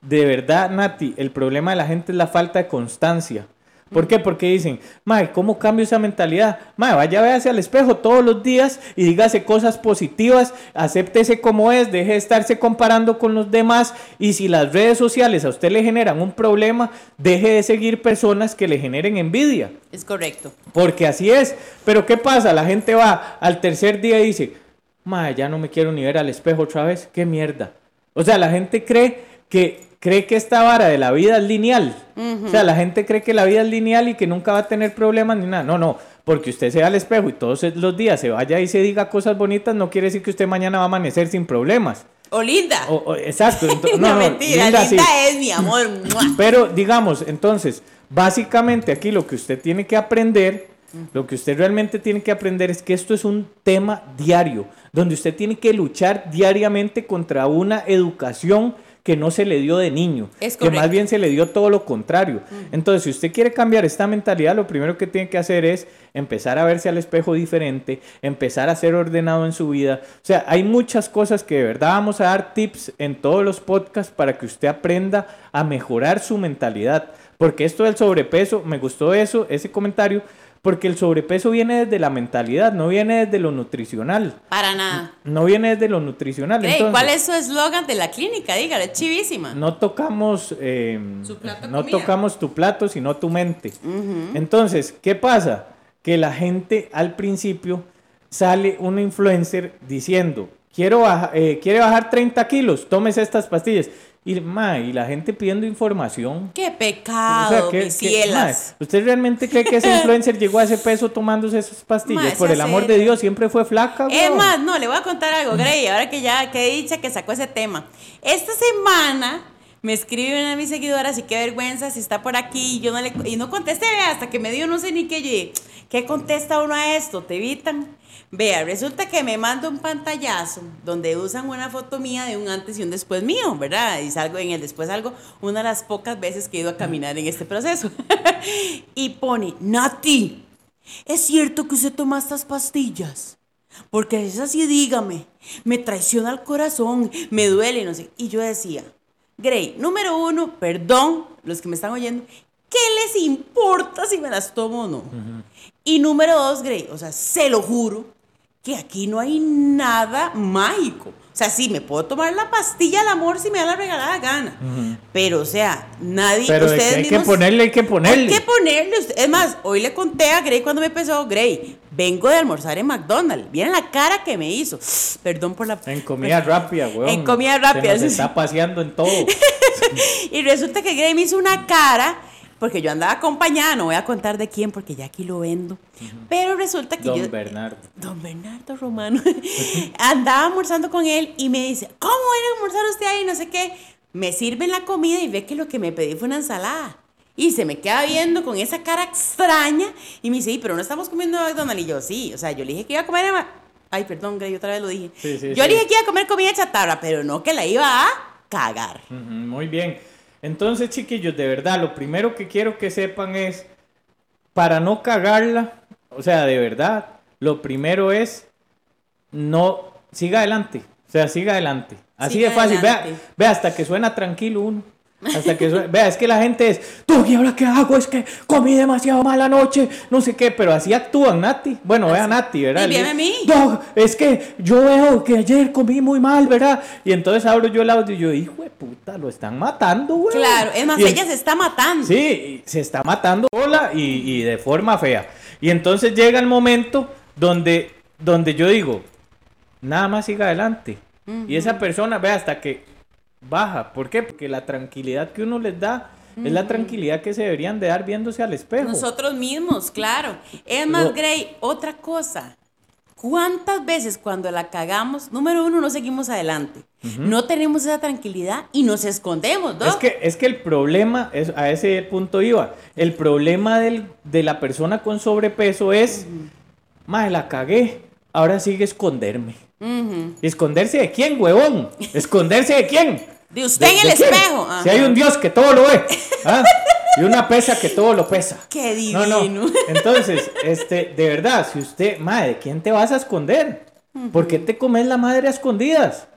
de verdad, Nati, el problema de la gente es la falta de constancia. ¿Por qué? Porque dicen, Mae, ¿cómo cambio esa mentalidad? Mae, vaya, véase al espejo todos los días y dígase cosas positivas, acéptese como es, deje de estarse comparando con los demás y si las redes sociales a usted le generan un problema, deje de seguir personas que le generen envidia. Es correcto. Porque así es. Pero ¿qué pasa? La gente va al tercer día y dice, Mae, ya no me quiero ni ver al espejo otra vez. ¡Qué mierda! O sea, la gente cree que, cree que esta vara de la vida es lineal. O sea, la gente cree que la vida es lineal y que nunca va a tener problemas ni nada. No, no. Porque usted se va al espejo y todos los días se vaya y se diga cosas bonitas, no quiere decir que usted mañana va a amanecer sin problemas. O linda. O- o- exacto. no, no, mentira, linda linda, sí. es mi amor. Pero digamos, entonces, básicamente aquí lo que usted tiene que aprender Lo que usted realmente tiene que aprender es que esto es un tema diario, donde usted tiene que luchar diariamente contra una educación que no se le dio de niño, Es que más bien se le dio todo lo contrario. Entonces, si usted quiere cambiar esta mentalidad, lo primero que tiene que hacer es empezar a verse al espejo diferente, empezar a ser ordenado en su vida. O sea, hay muchas cosas que de verdad vamos a dar tips en todos los podcasts para que usted aprenda a mejorar su mentalidad. Porque esto del sobrepeso, me gustó eso, ese comentario, porque el sobrepeso viene desde la mentalidad, no viene desde lo nutricional. Para nada. No viene desde lo nutricional. Ey, entonces- ¿Cuál es su eslogan de la clínica? Dígale, es chivísima. no tocamos eh, Su plato de no comida. tocamos tu plato sino tu mente entonces qué pasa que la gente al principio sale un influencer diciendo quiero baja- eh, quiere bajar 30 kilos tómese estas pastillas y, ma, y la gente pidiendo información ¡Qué O sea, pecado, ¿qué- mis qué- cielas! ma, ¿Usted realmente cree que ese influencer llegó a ese peso tomándose esas pastillas? Ma, Por el amor de. Dios, siempre fue flaca. Es más, no, le voy a contar algo, Grey, ahora que ya, que dicha que sacó ese tema. Esta semana me escribe una de mis seguidoras y qué vergüenza si está por aquí y yo no le y no contesté, hasta que me dio no sé ni qué, yo ¿qué contesta uno a esto? ¿Te evitan? Vea, resulta que me manda un pantallazo donde usan una foto mía de un antes y un después mío, ¿verdad? Y salgo en el después algo, una de las pocas veces que he ido a caminar en este proceso. y pone, Nati, ¿es cierto que usted toma estas pastillas? Porque es así, dígame, me traiciona el corazón, me duele, no sé. Y yo decía, Grey, número uno, perdón, los que me están oyendo, ¿qué les importa si me las tomo o no? Y número dos, Grey, o sea, se lo juro, que aquí no hay nada mágico. O sea, sí, me puedo tomar la pastilla del amor si me da la regalada gana. Pero, o sea, nadie, Pero que hay que ponerle, hay que ponerle. hay que ponerle. Es más, hoy le conté a Grey cuando me empezó, Grey, vengo de almorzar en McDonald's. Miren la cara que me hizo. Perdón por la... En comida rápida, weón. En comida Se rápida, nos sí, está paseando en todo. Y resulta que Grey me hizo una cara, porque yo andaba acompañada, no voy a contar de quién, porque ya aquí lo vendo. Pero resulta que Don yo... Bernardo. Don Bernardo Romano. Andaba almorzando con él y me dice, ¿cómo va a ir a almorzar usted ahí? No sé qué. Me sirven la comida y ve que lo que me pedí fue una ensalada. Y se me queda viendo con esa cara extraña y me dice, "Y, pero no estamos comiendo McDonald's. Y yo, sí, o sea, yo le dije que iba a comer... a- Ay, perdón, Grey, otra vez lo dije. Sí, sí, yo sí. le dije que iba a comer comida chatarra, pero no que la iba a cagar. Ujú, Muy bien. Entonces, chiquillos, de verdad, lo primero que quiero que sepan es, para no cagarla, o sea, de verdad, lo primero es, no, siga adelante. O sea, siga adelante. Así Siga de fácil. Vea, vea, hasta que suena tranquilo uno. Hasta que suena- vea, es que la gente es, tú, ¿y ahora qué hago? Es que comí demasiado mala noche, no sé qué, pero así actúan, Nati. Bueno, vea, Nati, ¿verdad? Y viene a mí. Dog, es que yo veo que ayer comí muy mal, ¿verdad? Y entonces abro yo el audio y yo, hijo de puta, lo están matando, güey. Claro, es más, Y ella se está matando. Sí, se está matando sola y, y de forma fea. Y entonces llega el momento donde, donde yo digo, nada más siga adelante. Y esa persona, ve hasta que baja. ¿Por qué? Porque la tranquilidad que uno les da es la tranquilidad que se deberían de dar viéndose al espejo. Nosotros mismos, claro. Es más, Grey, otra cosa. ¿Cuántas veces cuando la cagamos, número uno, no seguimos adelante? No tenemos esa tranquilidad y nos escondemos, ¿no? Es que, es que el problema, es, a ese punto iba, el problema del- de la persona con sobrepeso es, madre, la cagué, ahora sigue esconderme. Ujú. ¿Y esconderse de quién, huevón? ¿Esconderse de quién? De usted en el espejo. Si hay un Dios que todo lo ve. ¿ah? Y una pesa que todo lo pesa. Qué No, no. divino. Entonces, este, de verdad, si usted, madre, ¿de quién te vas a esconder? ¿Por qué te comes la madre a escondidas?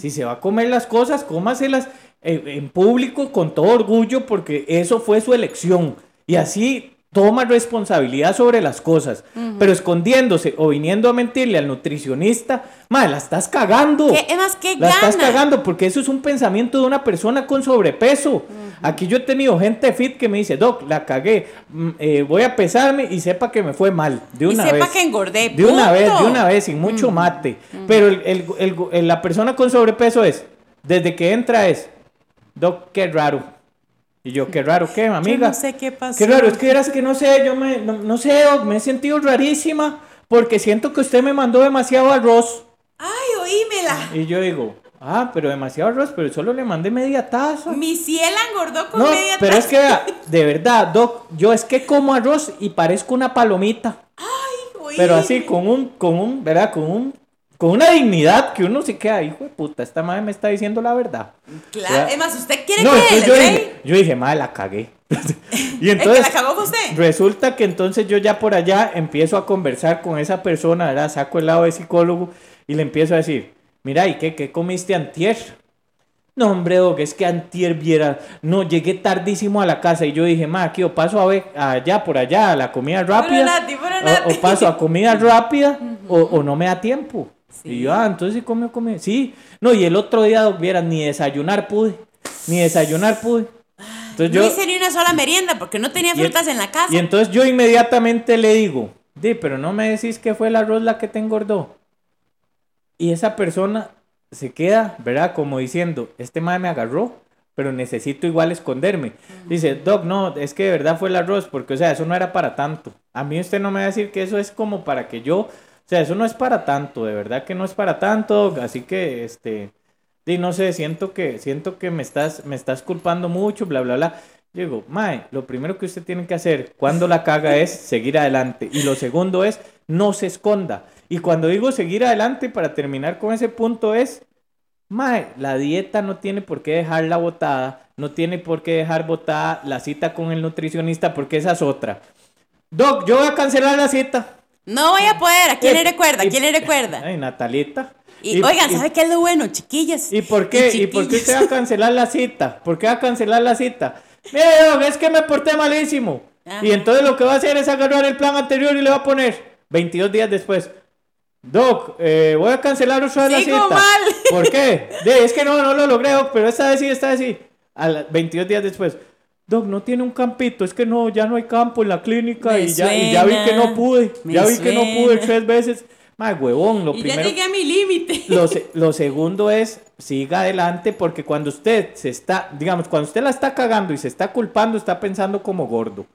Si se va a comer las cosas, cómaselas en, en público con todo orgullo porque eso fue su elección. Y así toma responsabilidad sobre las cosas. Pero escondiéndose o viniendo a mentirle al nutricionista, madre, la estás cagando. ¿Qué- es más, qué La estás cagando porque eso es un pensamiento de una persona con sobrepeso. Aquí yo he tenido gente fit que me dice, Doc, la cagué, mm, eh, voy a pesarme y sepa que me fue mal. De Y una sepa vez. que engordé, De una vez, de una vez, sin mucho mate. Pero el- el- el- el- la persona con sobrepeso es, desde que entra es, Doc, qué raro. Y yo, qué raro, ¿qué, amiga? no sé qué pasó. Qué raro, es que eras que no sé, yo me, no, no sé, Doc, me he sentido rarísima porque siento que usted me mandó demasiado arroz. Ay, oímela. Y yo digo, Ah, pero demasiado arroz, pero solo le mandé media taza. Mi ciela engordó con No, media pero es taza. que, vea, de verdad, Doc, yo es que como arroz y parezco una palomita. Uy. Pero así, con un, con un, ¿verdad? Con un, con una dignidad que uno se queda, hijo de puta, esta madre me está diciendo la verdad. Claro, ¿verdad? es más, ¿usted quiere No, creerle, yo dije, yo dije, madre, la cagué. y ¿El que entonces, la cagó fue usted? resulta que entonces yo ya por allá empiezo a conversar con esa persona, ¿verdad? Saco el lado de psicólogo y le empiezo a decir, mira, ¿y qué, qué comiste antier? No, hombre, Doc, es que antier viera, no, llegué tardísimo a la casa y yo dije, ma, aquí o paso a ver allá, por allá, a la comida rápida, o- o, paso a comida rápida, o, o no me da tiempo. Y yo, ah, entonces sí comió, comió. Sí, no, y el otro día, Doc, viera, ni desayunar pude, ni desayunar pude. Entonces No yo, hice ni una sola merienda porque no tenía frutas en la casa. y entonces yo inmediatamente le digo, di, pero no me decís que fue el arroz la que te engordó. Y esa persona se queda, ¿verdad? Como diciendo, este madre me agarró, pero necesito igual esconderme. Dice, Doc, no, es que de verdad fue el arroz, porque, o sea, eso no era para tanto. A mí usted no me va a decir que eso es como para que yo, o sea, eso no es para tanto, de verdad que no es para tanto, así que, este, di, no sé, siento que, siento que me estás, me estás culpando mucho, bla, bla, bla. Yo digo, Mae, lo primero que usted tiene que hacer cuando la caga es seguir adelante. Y lo segundo es, no se esconda. Y cuando digo seguir adelante, para terminar con ese punto es, Mae, la dieta no tiene por qué dejarla botada, no tiene por qué dejar botada la cita con el nutricionista, porque esa es otra. Doc, yo voy a cancelar la cita. No voy a poder. ¿A quién le Eh, recuerda? ¿A y- quién le recuerda? Ay, Natalita. Y, oigan, ¿sabe qué es lo bueno, chiquillas? ¿Y por qué? ¿Y por qué usted va a cancelar la cita? ¿Por qué va a cancelar la cita? Mire, Doc, es que me porté malísimo. Ajá. Y entonces lo que va a hacer es agarrar el plan anterior y le va a poner 22 días después. Doc, eh, voy a cancelar otra vez la cita. mal. ¿Por qué? De, es que no, no lo logré, Doc, pero esta vez sí, esta vez sí. A la- 22 días después. Doc, no tiene un campito, es que no, ya no hay campo en la clínica Me y ya, y ya vi que no pude. Ya vi que no pude tres veces. Más huevón, lo Y ya llegué a mi límite. Lo, lo segundo es, siga adelante, porque cuando usted se está, digamos, cuando usted la está cagando y se está culpando, está pensando como gordo.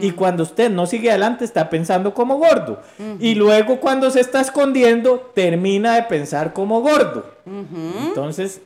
Y cuando usted no sigue adelante, está pensando como gordo. Y luego cuando se está escondiendo, termina de pensar como gordo. Entonces,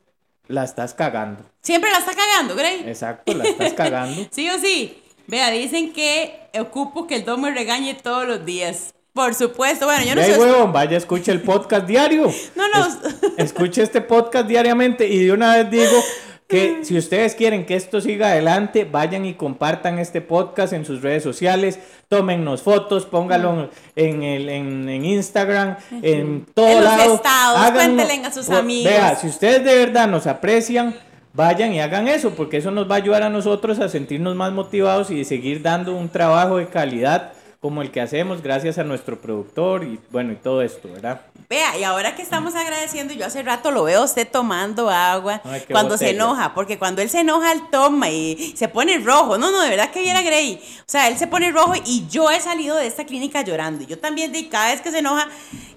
la estás cagando. Siempre la está cagando, Grey. Exacto, la estás cagando. ¿Sí o sí? Vea, dicen que ocupo que el don me regañe todos los días. Por supuesto. Bueno, yo no sé. huevón, vaya, escuche el podcast diario. No, no. Es- escuche este podcast diariamente y de una vez digo que si ustedes quieren que esto siga adelante, vayan y compartan este podcast en sus redes sociales, tómennos fotos, pónganlo en, el, en, en Instagram, en todo En los lado. estados, Háganlo. cuéntenle a sus Pues, amigos. Vea, si ustedes de verdad nos aprecian, vayan y hagan eso, porque eso nos va a ayudar a nosotros a sentirnos más motivados y seguir dando un trabajo de calidad como el que hacemos gracias a nuestro productor y bueno, y todo esto, ¿verdad? Vea, y ahora que estamos agradeciendo, yo hace rato lo veo a usted tomando agua Ay, cuando se enoja, porque cuando él se enoja, él toma y se pone rojo. No, no, de verdad que viera Grey. O sea, él se pone rojo y yo he salido de esta clínica llorando. Y yo también, de cada vez que se enoja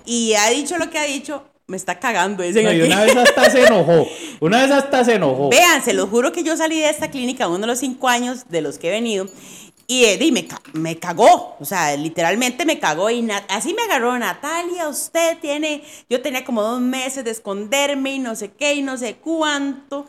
y ha dicho lo que ha dicho, me está cagando. Dicen No, y una vez hasta se enojó. Una vez hasta se enojó. Vean, se los juro que yo salí de esta clínica uno de los cinco años de los que he venido y, eh, di, me, me cagó, o sea, literalmente me cagó y así me agarró Natalia, usted tiene, yo tenía como dos meses de esconderme y no sé qué y no sé cuánto.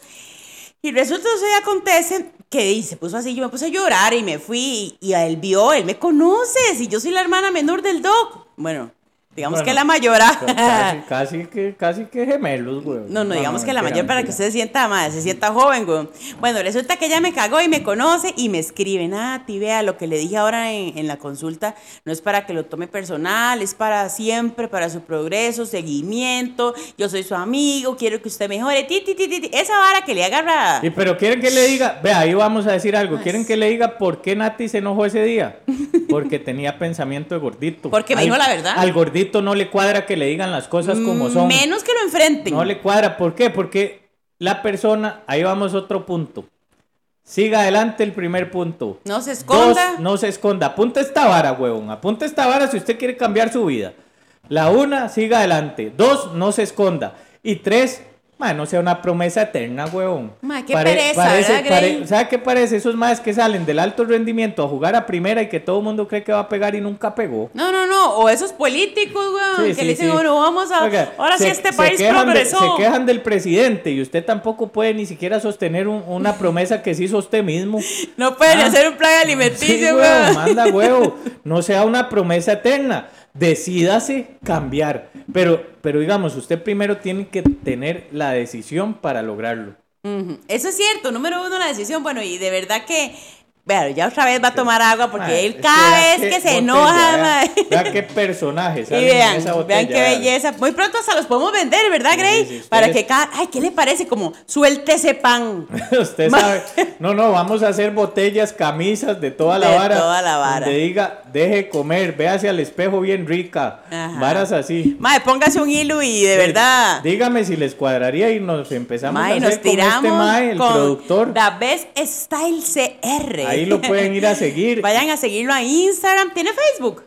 Y resulta y acontece que se puso así, yo me puse a llorar y me fui y, y él vio, él me conoce, si yo soy la hermana menor del doc. Bueno, digamos Bueno, que la mayor. ah. Casi, casi que, casi que gemelos, güey. No, no, digamos que la mayor para que usted se sienta más, se sienta joven, güey. Bueno, resulta que ella me cagó y me conoce y me escribe, Nati, vea, lo que le dije ahora en, en la consulta no es para que lo tome personal, es para siempre, para su progreso, seguimiento, yo soy su amigo, quiero que usted mejore, ti, ti, ti, esa vara que le agarra... Y pero quieren que le diga, vea, ahí vamos a decir algo. ¿Quieren que le diga por qué Nati se enojó ese día? Porque tenía pensamiento de gordito. Porque me dijo la verdad. Al gordito no le cuadra que le digan las cosas como son. Menos que lo enfrenten. No le cuadra. ¿Por qué? Porque la persona, ahí vamos otro punto. Siga adelante el primer punto. No se esconda. Dos, no se esconda. Apunta esta vara, huevón. Apunta esta vara si usted quiere cambiar su vida. La una, siga adelante. Dos, no se esconda. Y tres, No sea una promesa eterna, huevón. Ma, qué pereza, ¿verdad, Grey? ¿Sabe qué parece? Esos más que salen del alto rendimiento a jugar a primera y que todo el mundo cree que va a pegar y nunca pegó. No, no, no. O esos políticos, weón, Sí, que sí, le dicen, sí. bueno, vamos a. Oiga, ahora sí se- este se país quejan de- progresó. se quejan del presidente y usted tampoco puede ni siquiera sostener un- una promesa que se hizo usted mismo. No pueden Ah. hacer un plan Sí, alimenticio, huevo, weón. manda huevo. No sea una promesa eterna. Decídase cambiar. Pero, pero digamos, usted primero tiene que tener la decisión para lograrlo. Eso es cierto, número uno la decisión, bueno, y de verdad que, bueno, ya otra vez va a tomar agua porque él cada vez que se enoja, vea- mae. Vea qué personaje Y vean, esa vean qué belleza. Muy pronto hasta los podemos vender, ¿verdad, sí, ustedes- Para que cada. Ay, ¿qué le parece? Como suelte ese pan. Usted sabe. No, no, vamos a hacer botellas, camisas de toda la De vara. toda la vara. Donde diga, deje comer, véase al espejo bien rica. Ajá. Varas así. Mae, póngase un hilo y de verdad. Dígame si les cuadraría y nos empezamos a nos hacer con tiramos este mae, el con productor. Best Style CR. Ahí lo pueden ir a seguir. Vayan a seguirlo a Instagram. ¿Tiene Facebook?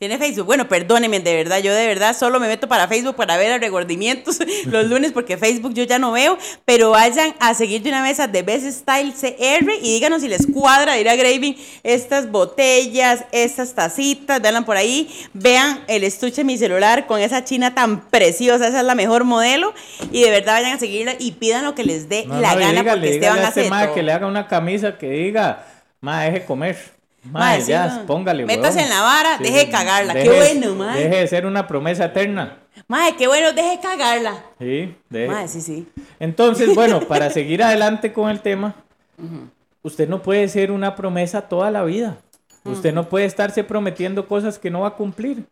Tiene Facebook. Bueno, perdónenme, de verdad. Yo de verdad solo me meto para Facebook para ver a regordimientos los lunes porque Facebook yo ya no veo. Pero vayan a seguir de una vez a The Best Style CR y díganos si les cuadra, dirá Graving, estas botellas, estas tacitas, veanlas por ahí. Vean el estuche de mi celular con esa china tan preciosa. Esa es la mejor modelo. Y de verdad vayan a seguirla y pidan lo que les dé No, la no, gana dígale, porque Esteban a hace este todo. que le haga una camisa que diga, mae, deje comer. Sí, ya, no. póngale, Métase en la vara, deje de cagarla. Qué bueno, mae. Deje de ser una promesa eterna. Mae, qué bueno, deje cagarla. Sí, deje. Mae, sí, sí. Entonces, bueno, para seguir adelante con el tema, usted no puede ser una promesa toda la vida. Usted no puede estarse prometiendo cosas que no va a cumplir.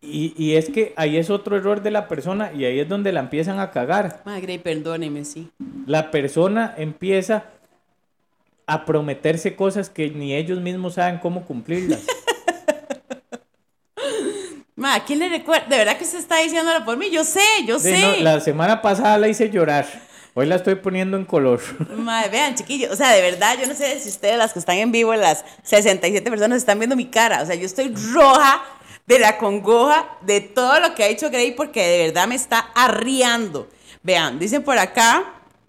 Y, y es que ahí es otro error de la persona y ahí es donde la empiezan a cagar. Mae, Grey, perdóneme, sí. La persona empieza a prometerse cosas que ni ellos mismos saben cómo cumplirlas. Mae, ¿a quién le recuerda? De verdad que usted está diciéndolo por mí. Yo sé, yo Sí, sé. no, la semana pasada la hice llorar. Hoy la estoy poniendo en color. Mae, vean, chiquillos. O sea, de verdad, yo no sé si ustedes, las que están en vivo, las 67 personas, están viendo mi cara. O sea, yo estoy roja de la congoja de todo lo que ha hecho Grey porque de verdad me está arriando. Vean, dicen por acá,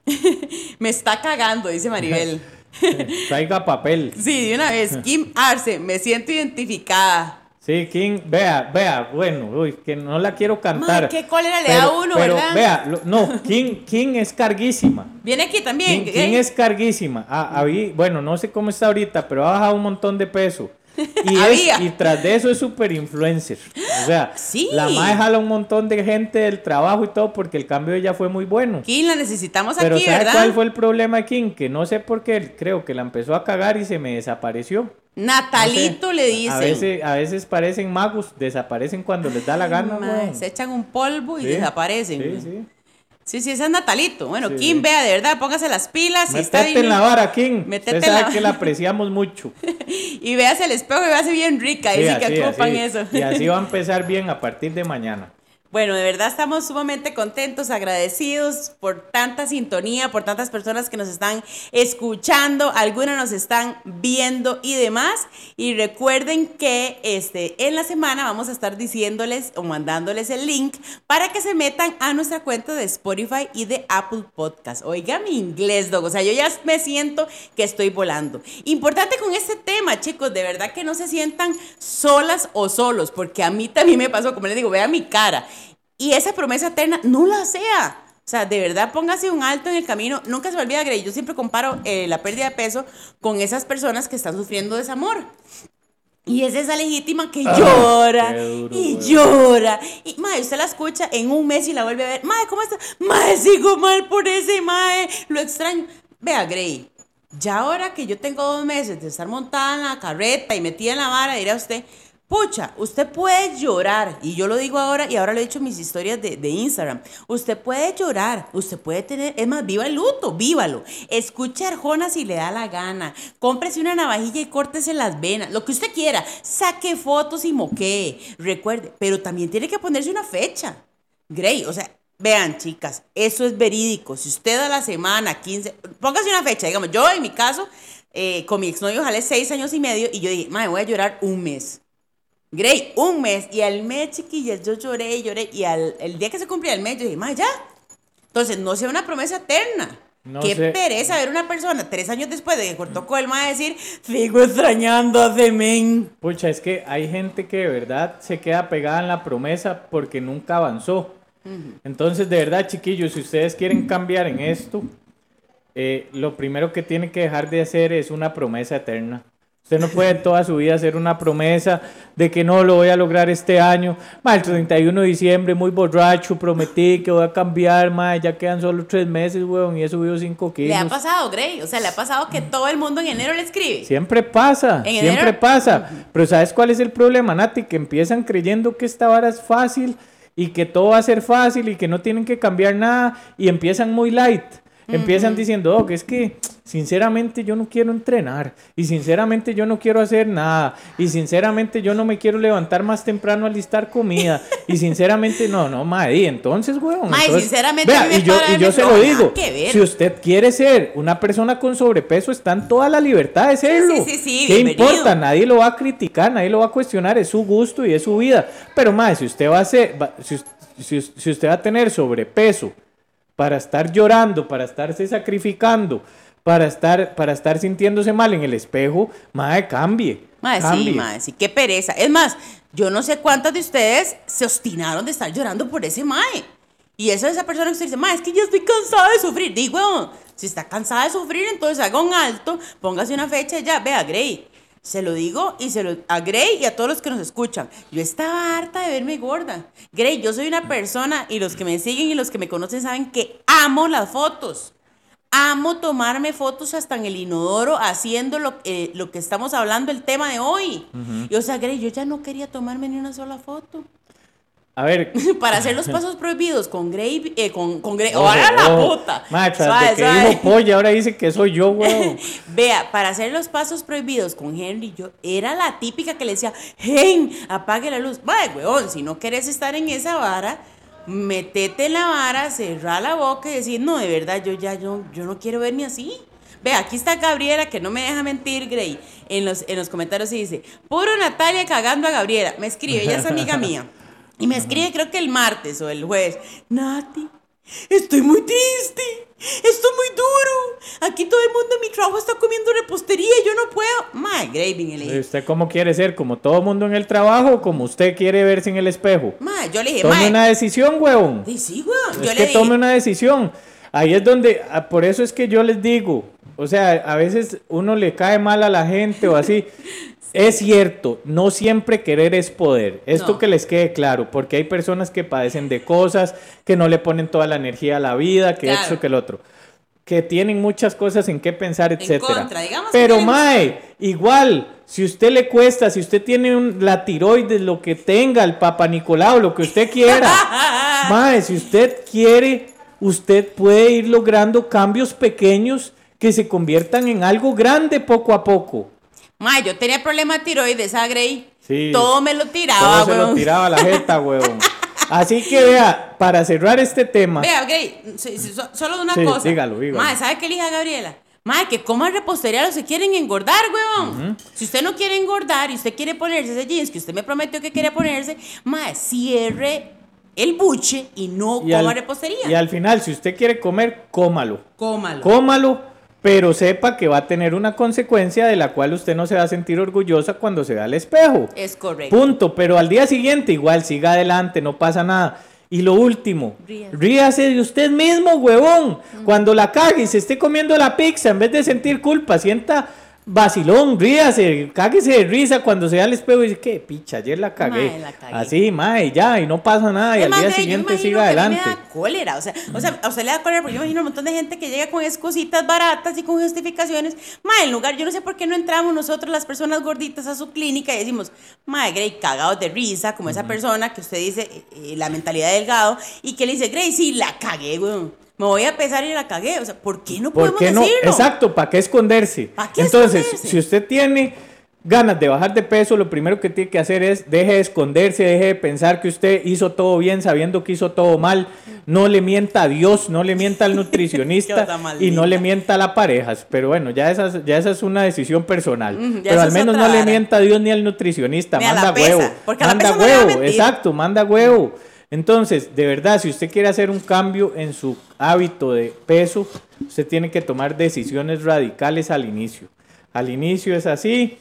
me está cagando, dice Maribel. Traiga papel. Sí, de una vez. Kim Arce, me siento identificada. Sí, King, vea, vea, bueno, uy, que no la quiero cantar. Qué cólera le da a uno, pero ¿verdad? vea, lo- no, King, King es carguísima. Viene aquí también. King, Grey. King es carguísima. Ah, habí- bueno, no sé cómo está ahorita, pero ha bajado un montón de peso. Y, es- Había. y tras de eso es súper influencer. O sea, Sí. la mae jala un montón de gente del trabajo y todo porque el cambio de ella fue muy bueno. Kim, la necesitamos Pero aquí, ¿sabe ¿verdad? cuál fue el problema de King? Que no sé por qué, creo que la empezó a cagar y se me desapareció. No Natalito sé. le dicen. A veces, a veces parecen magos, desaparecen cuando les da la gana, güey. se echan un polvo y Sí, desaparecen. Sí, sí. Sí, sí, ese es Natalito. Bueno, Sí, Kim, vea, de verdad, póngase las pilas. Si está Métete en bien- la vara, King. Métete Usted en sabe la- que la apreciamos mucho. Y véase el espejo y véase bien rica. Sí, Dice que así, ocupan así. eso. Y así va a empezar bien a partir de mañana. Bueno, de verdad estamos sumamente contentos, agradecidos por tanta sintonía, por tantas personas que nos están escuchando, algunas nos están viendo y demás. Y recuerden que este, en la semana vamos a estar diciéndoles o mandándoles el link para que se metan a nuestra cuenta de Spotify y de Apple Podcast. Oiga mi inglés, Dog. O sea, yo ya me siento que estoy volando. Importante con este tema, chicos, de verdad que no se sientan solas o solos, porque a mí también me pasó, como les digo, vea mi cara. Y esa promesa eterna no la sea. O sea, de verdad póngase un alto en el camino. Nunca se me olvida, Grey. Yo siempre comparo eh, la pérdida de peso con esas personas que están sufriendo desamor. Y es esa legítima que llora Ah, duro, y llora. Y, mae, usted la escucha en un mes y la vuelve a ver. Mae, ¿cómo está? Mae, sigo mal por ese mae. Lo extraño. Vea, Grey, ya ahora que yo tengo dos meses de estar montada en la carreta y metida en la vara, dirá usted, pucha, usted puede llorar. Y yo lo digo ahora y ahora lo he dicho en mis historias de, Instagram. Usted puede llorar, usted puede tener, es más, viva el luto, vívalo. Escuche Arjona si le da la gana. Cómprese una navajilla y córtese las venas, lo que usted quiera. Saque fotos y moquee. Recuerde, pero también tiene que ponerse una fecha. Grey, o sea, vean, chicas, eso es verídico. Si usted a la semana, 15, póngase una fecha, digamos, yo en mi caso, eh, con mi exnovio jalé seis años y medio y yo dije, madre, voy a llorar un mes. Grey, un mes. Y al mes, chiquillas, yo lloré y lloré. Y al el día que se cumplía el mes, yo dije, madre, ya. Entonces, no sea una promesa eterna. No Qué sé. pereza ver una persona tres años después de que cortó con el mae decir, sigo extrañando a Semen. Pucha, es que hay gente que de verdad se queda pegada en la promesa porque nunca avanzó. Entonces, de verdad, chiquillos, si ustedes quieren cambiar en esto, eh, lo primero que tienen que dejar de hacer es una promesa eterna. Usted no puede toda su vida hacer una promesa de que no lo voy a lograr este año. Ma, el 31 de diciembre, muy borracho, prometí que voy a cambiar, ma, ya quedan solo tres meses, weón, y he subido 5 kilos. Le ha pasado, Grey. O sea, le ha pasado que todo el mundo en enero le escribe. Siempre pasa, En siempre enero- pasa. Pero ¿sabes cuál es el problema, Nati? Que empiezan creyendo que esta vara es fácil y que todo va a ser fácil y que no tienen que cambiar nada y empiezan muy light. Empiezan diciendo, oh, que es que sinceramente yo no quiero entrenar y sinceramente yo no quiero hacer nada y sinceramente yo no me quiero levantar más temprano a listar comida y sinceramente no, no, madre, entonces, weón. Entonces- sinceramente, vea, a mí me y yo, y yo se lo digo, si usted quiere ser una persona con sobrepeso, está en toda la libertad de serlo. sí, sí, sí, ¿Qué bienvenido. importa? Nadie lo va a criticar, nadie lo va a cuestionar, es su gusto y es su vida. Pero más, si usted va a ser, va- si, si si usted va a tener sobrepeso para estar llorando, para estarse sacrificando, para estar, para estar sintiéndose mal en el espejo, madre, cambie. Sí, cambie. mae, sí, qué pereza. Es más, yo no sé cuántas de ustedes se obstinaron de estar llorando por ese mae. Y eso es esa persona que usted dice, mae, es que yo estoy cansada de sufrir. Digo, si está cansada de sufrir, entonces haga un alto, póngase una fecha y ya. Vea, Grey, se lo digo y se lo a Grey y a todos los que nos escuchan. Yo estaba harta de verme gorda. Grey, yo soy una persona y los que me siguen y los que me conocen saben que amo las fotos. Amo tomarme fotos hasta en el inodoro haciendo lo, eh, lo que estamos hablando, el tema de hoy. Y o sea, Grey, yo ya no quería tomarme ni una sola foto. A ver, Para hacer los pasos prohibidos con Grey, eh, con, con ¡Ahora la puta! Tras Suave, que suave. dijo polla, ahora dice que soy yo, weón. Vea, para hacer los pasos prohibidos con Henry, yo era la típica que le decía, Hen, apague la luz. Vaya, weón, si no querés estar en esa vara, metete en la vara, cerrar la boca y decir, no, de verdad, yo ya, yo, yo no quiero verme así. Vea, aquí está Gabriela, que no me deja mentir, Grey. En los, en los comentarios y dice, puro Natalia cagando a Gabriela. Me escribe, ella es amiga mía. Y me escribe creo que el martes o el jueves. Nati, estoy muy triste. Esto es muy duro. Aquí todo el mundo en mi trabajo está comiendo repostería y yo no puedo. My Graving, le dije. ¿Usted cómo quiere ser? ¿Como todo mundo en el trabajo o como usted quiere verse en el espejo? Ma, yo le dije, Tome una decisión, weón. Sí, sí, weón. Es Yo que le dije. tome una decisión. Ahí es donde, ah, por eso es que yo les digo, o sea, a veces uno le cae mal a la gente o así. Es cierto, no siempre querer es poder. Esto No. que les quede claro, porque hay personas que padecen de cosas, que no le ponen toda la energía a la vida, que Claro. esto, que el otro. Que tienen muchas cosas en qué pensar, etcétera. contra, digamos que Pero mae, igual, si usted le cuesta, si usted tiene un, la tiroides, lo que tenga, el Papa Nicolau, lo que usted quiera. Mae, si usted quiere, usted puede ir logrando cambios pequeños que se conviertan en algo grande poco a poco. Ma, yo tenía problema de tiroides, ¿ah, Grey? Sí. Todo me lo tiraba, Todo se lo tiraba a la jeta, huevón. Así que vea, para cerrar este tema, Vea, Grey, so- solo una Sí, cosa. dígalo, dígalo. Ma, ¿sabe qué elija Gabriela? Ma, que coman repostería los que quieren engordar, weón. Si usted no quiere engordar y usted quiere ponerse ese jeans que usted me prometió que quería ponerse, ma, cierre el buche y no y coma al, repostería. y al final, si usted quiere comer, cómalo. Cómalo. Cómalo, pero sepa que va a tener una consecuencia de la cual usted no se va a sentir orgullosa cuando se vea al espejo. es correcto. Punto, pero al día siguiente igual siga adelante, no pasa nada. Y lo último, Ríase. ríase de usted mismo, huevón. Cuando la cague y se esté comiendo la pizza, en vez de sentir culpa, sienta vacilón, ríase, cáguese de risa cuando se vea al espejo y dice, qué picha, ayer la cagué. Mae, la cagué. Así, mae, ya, y no pasa nada, y al día siguiente siga que a mí adelante. Me da cólera, o sea, o sea, a usted le da cólera porque yo imagino un montón de gente que llega con excositas baratas y con justificaciones. Ma, en lugar, yo no sé por qué no entramos nosotros las personas gorditas a su clínica y decimos, ma, Grey, cagados de risa, como esa persona que usted dice, eh, eh, la mentalidad de delgado, y que le dice, Grey, sí, la cagué, weón. Me voy a pesar y la cagué. O sea, ¿por qué no ¿Por podemos qué no? decirlo? Exacto, ¿para qué esconderse? ¿Pa' qué Entonces, esconderse? si usted tiene ganas de bajar de peso, lo primero que tiene que hacer es deje de esconderse, deje de pensar que usted hizo todo bien sabiendo que hizo todo mal. No le mienta a Dios, no le mienta al nutricionista y no le mienta a la pareja. Pero bueno, ya esa, es- ya esa es una decisión personal. Pero al menos no le mienta a Dios ni al nutricionista. Ni a la manda pesa, huevo. porque a la Manda pesa no le va a huevo, exacto, manda huevo. Entonces, de verdad, si usted quiere hacer un cambio en su hábito de peso, usted tiene que tomar decisiones radicales al inicio. Al inicio es así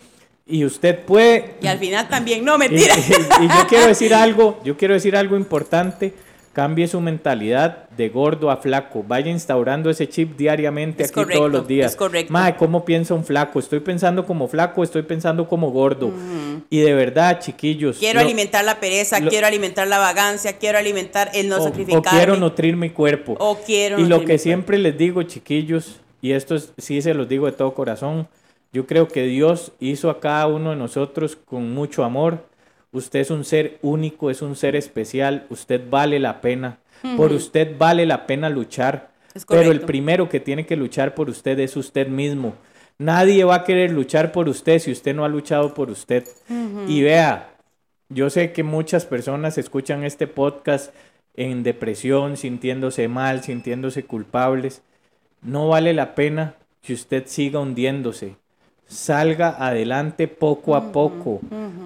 y usted puede... Y al final también, no, Y, mentira. y- y yo quiero decir algo, yo quiero decir algo importante. Cambie su mentalidad de gordo a flaco. Vaya instaurando ese chip diariamente Es aquí correcto, todos los días. es correcto. Mae, ¿cómo piensa un flaco? Estoy pensando como flaco, estoy pensando como gordo. Y de verdad, chiquillos. Quiero lo- alimentar la pereza, lo- quiero alimentar la vagancia, quiero alimentar el no o, o sacrificarme. quiero nutrir mi cuerpo. O quiero Y lo que cuerpo. siempre les digo, chiquillos, y esto es- sí se los digo de todo corazón, yo creo que Dios hizo a cada uno de nosotros con mucho amor. Usted es un ser único, es un ser especial, usted vale la pena. Por usted vale la pena luchar. Pero el primero que tiene que luchar por usted es usted mismo. Nadie va a querer luchar por usted si usted no ha luchado por usted. Y vea, yo sé que muchas personas escuchan este podcast en depresión, sintiéndose mal, sintiéndose culpables. No vale la pena que usted siga hundiéndose. Salga adelante poco a poco,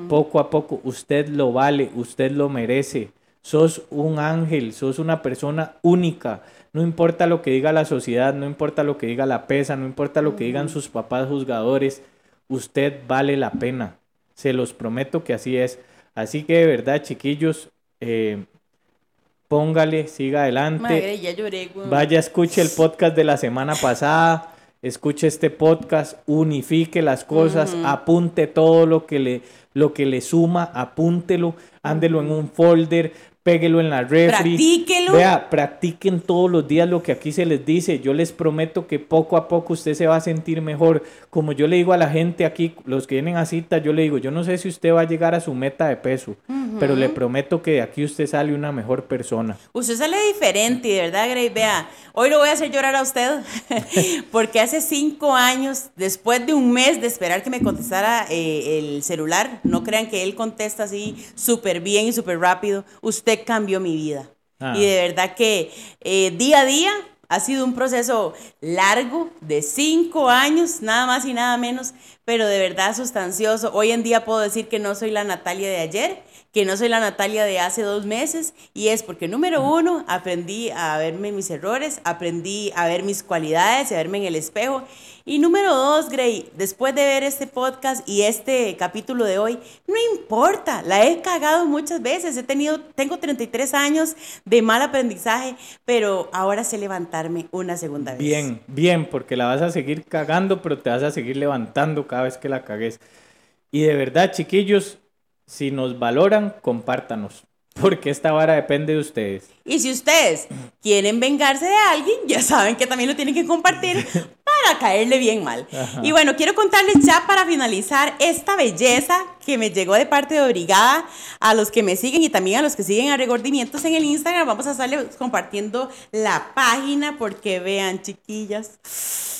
poco a poco. Usted lo vale, usted lo merece. Sos un ángel, sos una persona única. No importa lo que diga la sociedad, no importa lo que diga la pesa, no importa lo que digan sus papás juzgadores. Usted vale la pena. Se los prometo que así es. Así que de verdad, chiquillos, eh, póngale, siga adelante. Madre, ya lloré, güey. Vaya, escuche el podcast de la semana pasada, escuche este podcast, unifique las cosas, apunte todo lo que le lo que le suma, apúntelo, ándelo en un folder, péguelo en la refri. Practíquelo. Vea, practiquen todos los días lo que aquí se les dice. Yo les prometo que poco a poco usted se va a sentir mejor. Como yo le digo a la gente aquí, los que vienen a cita, yo le digo, yo no sé si usted va a llegar a su meta de peso, pero le prometo que de aquí usted sale una mejor persona. Usted sale diferente, y de verdad, Grey. Vea, hoy lo voy a hacer llorar a usted, porque hace cinco años, después de un mes de esperar que me contestara eh, el celular, no crean que él contesta así súper bien y súper rápido, usted cambió mi vida. Ah. Y de verdad que eh, día a día ha sido un proceso largo, de cinco años, nada más y nada menos, pero de verdad sustancioso. Hoy en día puedo decir que no soy la Natalia de ayer, que no soy la Natalia de hace dos meses, y es porque número uno, aprendí a verme mis errores, aprendí a ver mis cualidades, a verme en el espejo. Y número dos, Gray, después de ver este podcast y este capítulo de hoy, no importa, la he cagado muchas veces, he tenido, tengo 33 años de mal aprendizaje, pero ahora sé levantarme una segunda vez. Bien, bien, porque la vas a seguir cagando, pero te vas a seguir levantando cada vez que la cagues. Y de verdad, chiquillos, si nos valoran, compártanos, porque esta vara depende de ustedes. Y si ustedes quieren vengarse de alguien, ya saben que también lo tienen que compartir para caerle bien mal. Y bueno, quiero contarles ya para finalizar esta belleza que me llegó de parte de Brigada a los que me siguen y también a los que siguen a Regordimientos en el Instagram. Vamos a estarles compartiendo la página porque vean, chiquillas.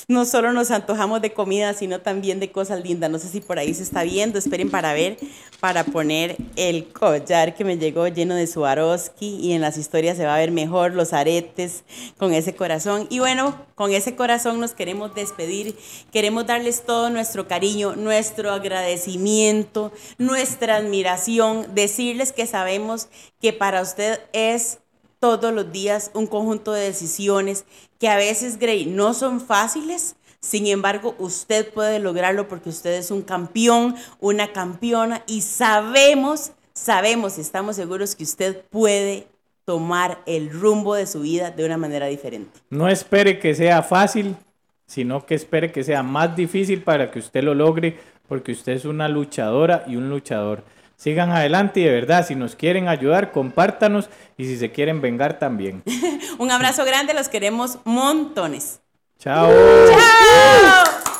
No solo nos antojamos de comida, sino también de cosas lindas. No sé si por ahí se está viendo. Esperen para ver, para poner el collar que me llegó lleno de Swarovski. Y en las historias se va a ver mejor los aretes con ese corazón. Y bueno, con ese corazón nos queremos despedir. Queremos darles todo nuestro cariño, nuestro agradecimiento, nuestra admiración. Decirles que sabemos que para usted es todos los días un conjunto de decisiones que a veces, Grey, no son fáciles. Sin embargo, usted puede lograrlo porque usted es un campeón, una campeona y sabemos, sabemos estamos seguros que usted puede tomar el rumbo de su vida de una manera diferente. No espere que sea fácil, sino que espere que sea más difícil para que usted lo logre, porque usted es una luchadora y un luchador. Sigan adelante y de verdad, si nos quieren ayudar, compártanos y si se quieren vengar también. Un abrazo grande, los queremos montones. Chao. ¡Chao!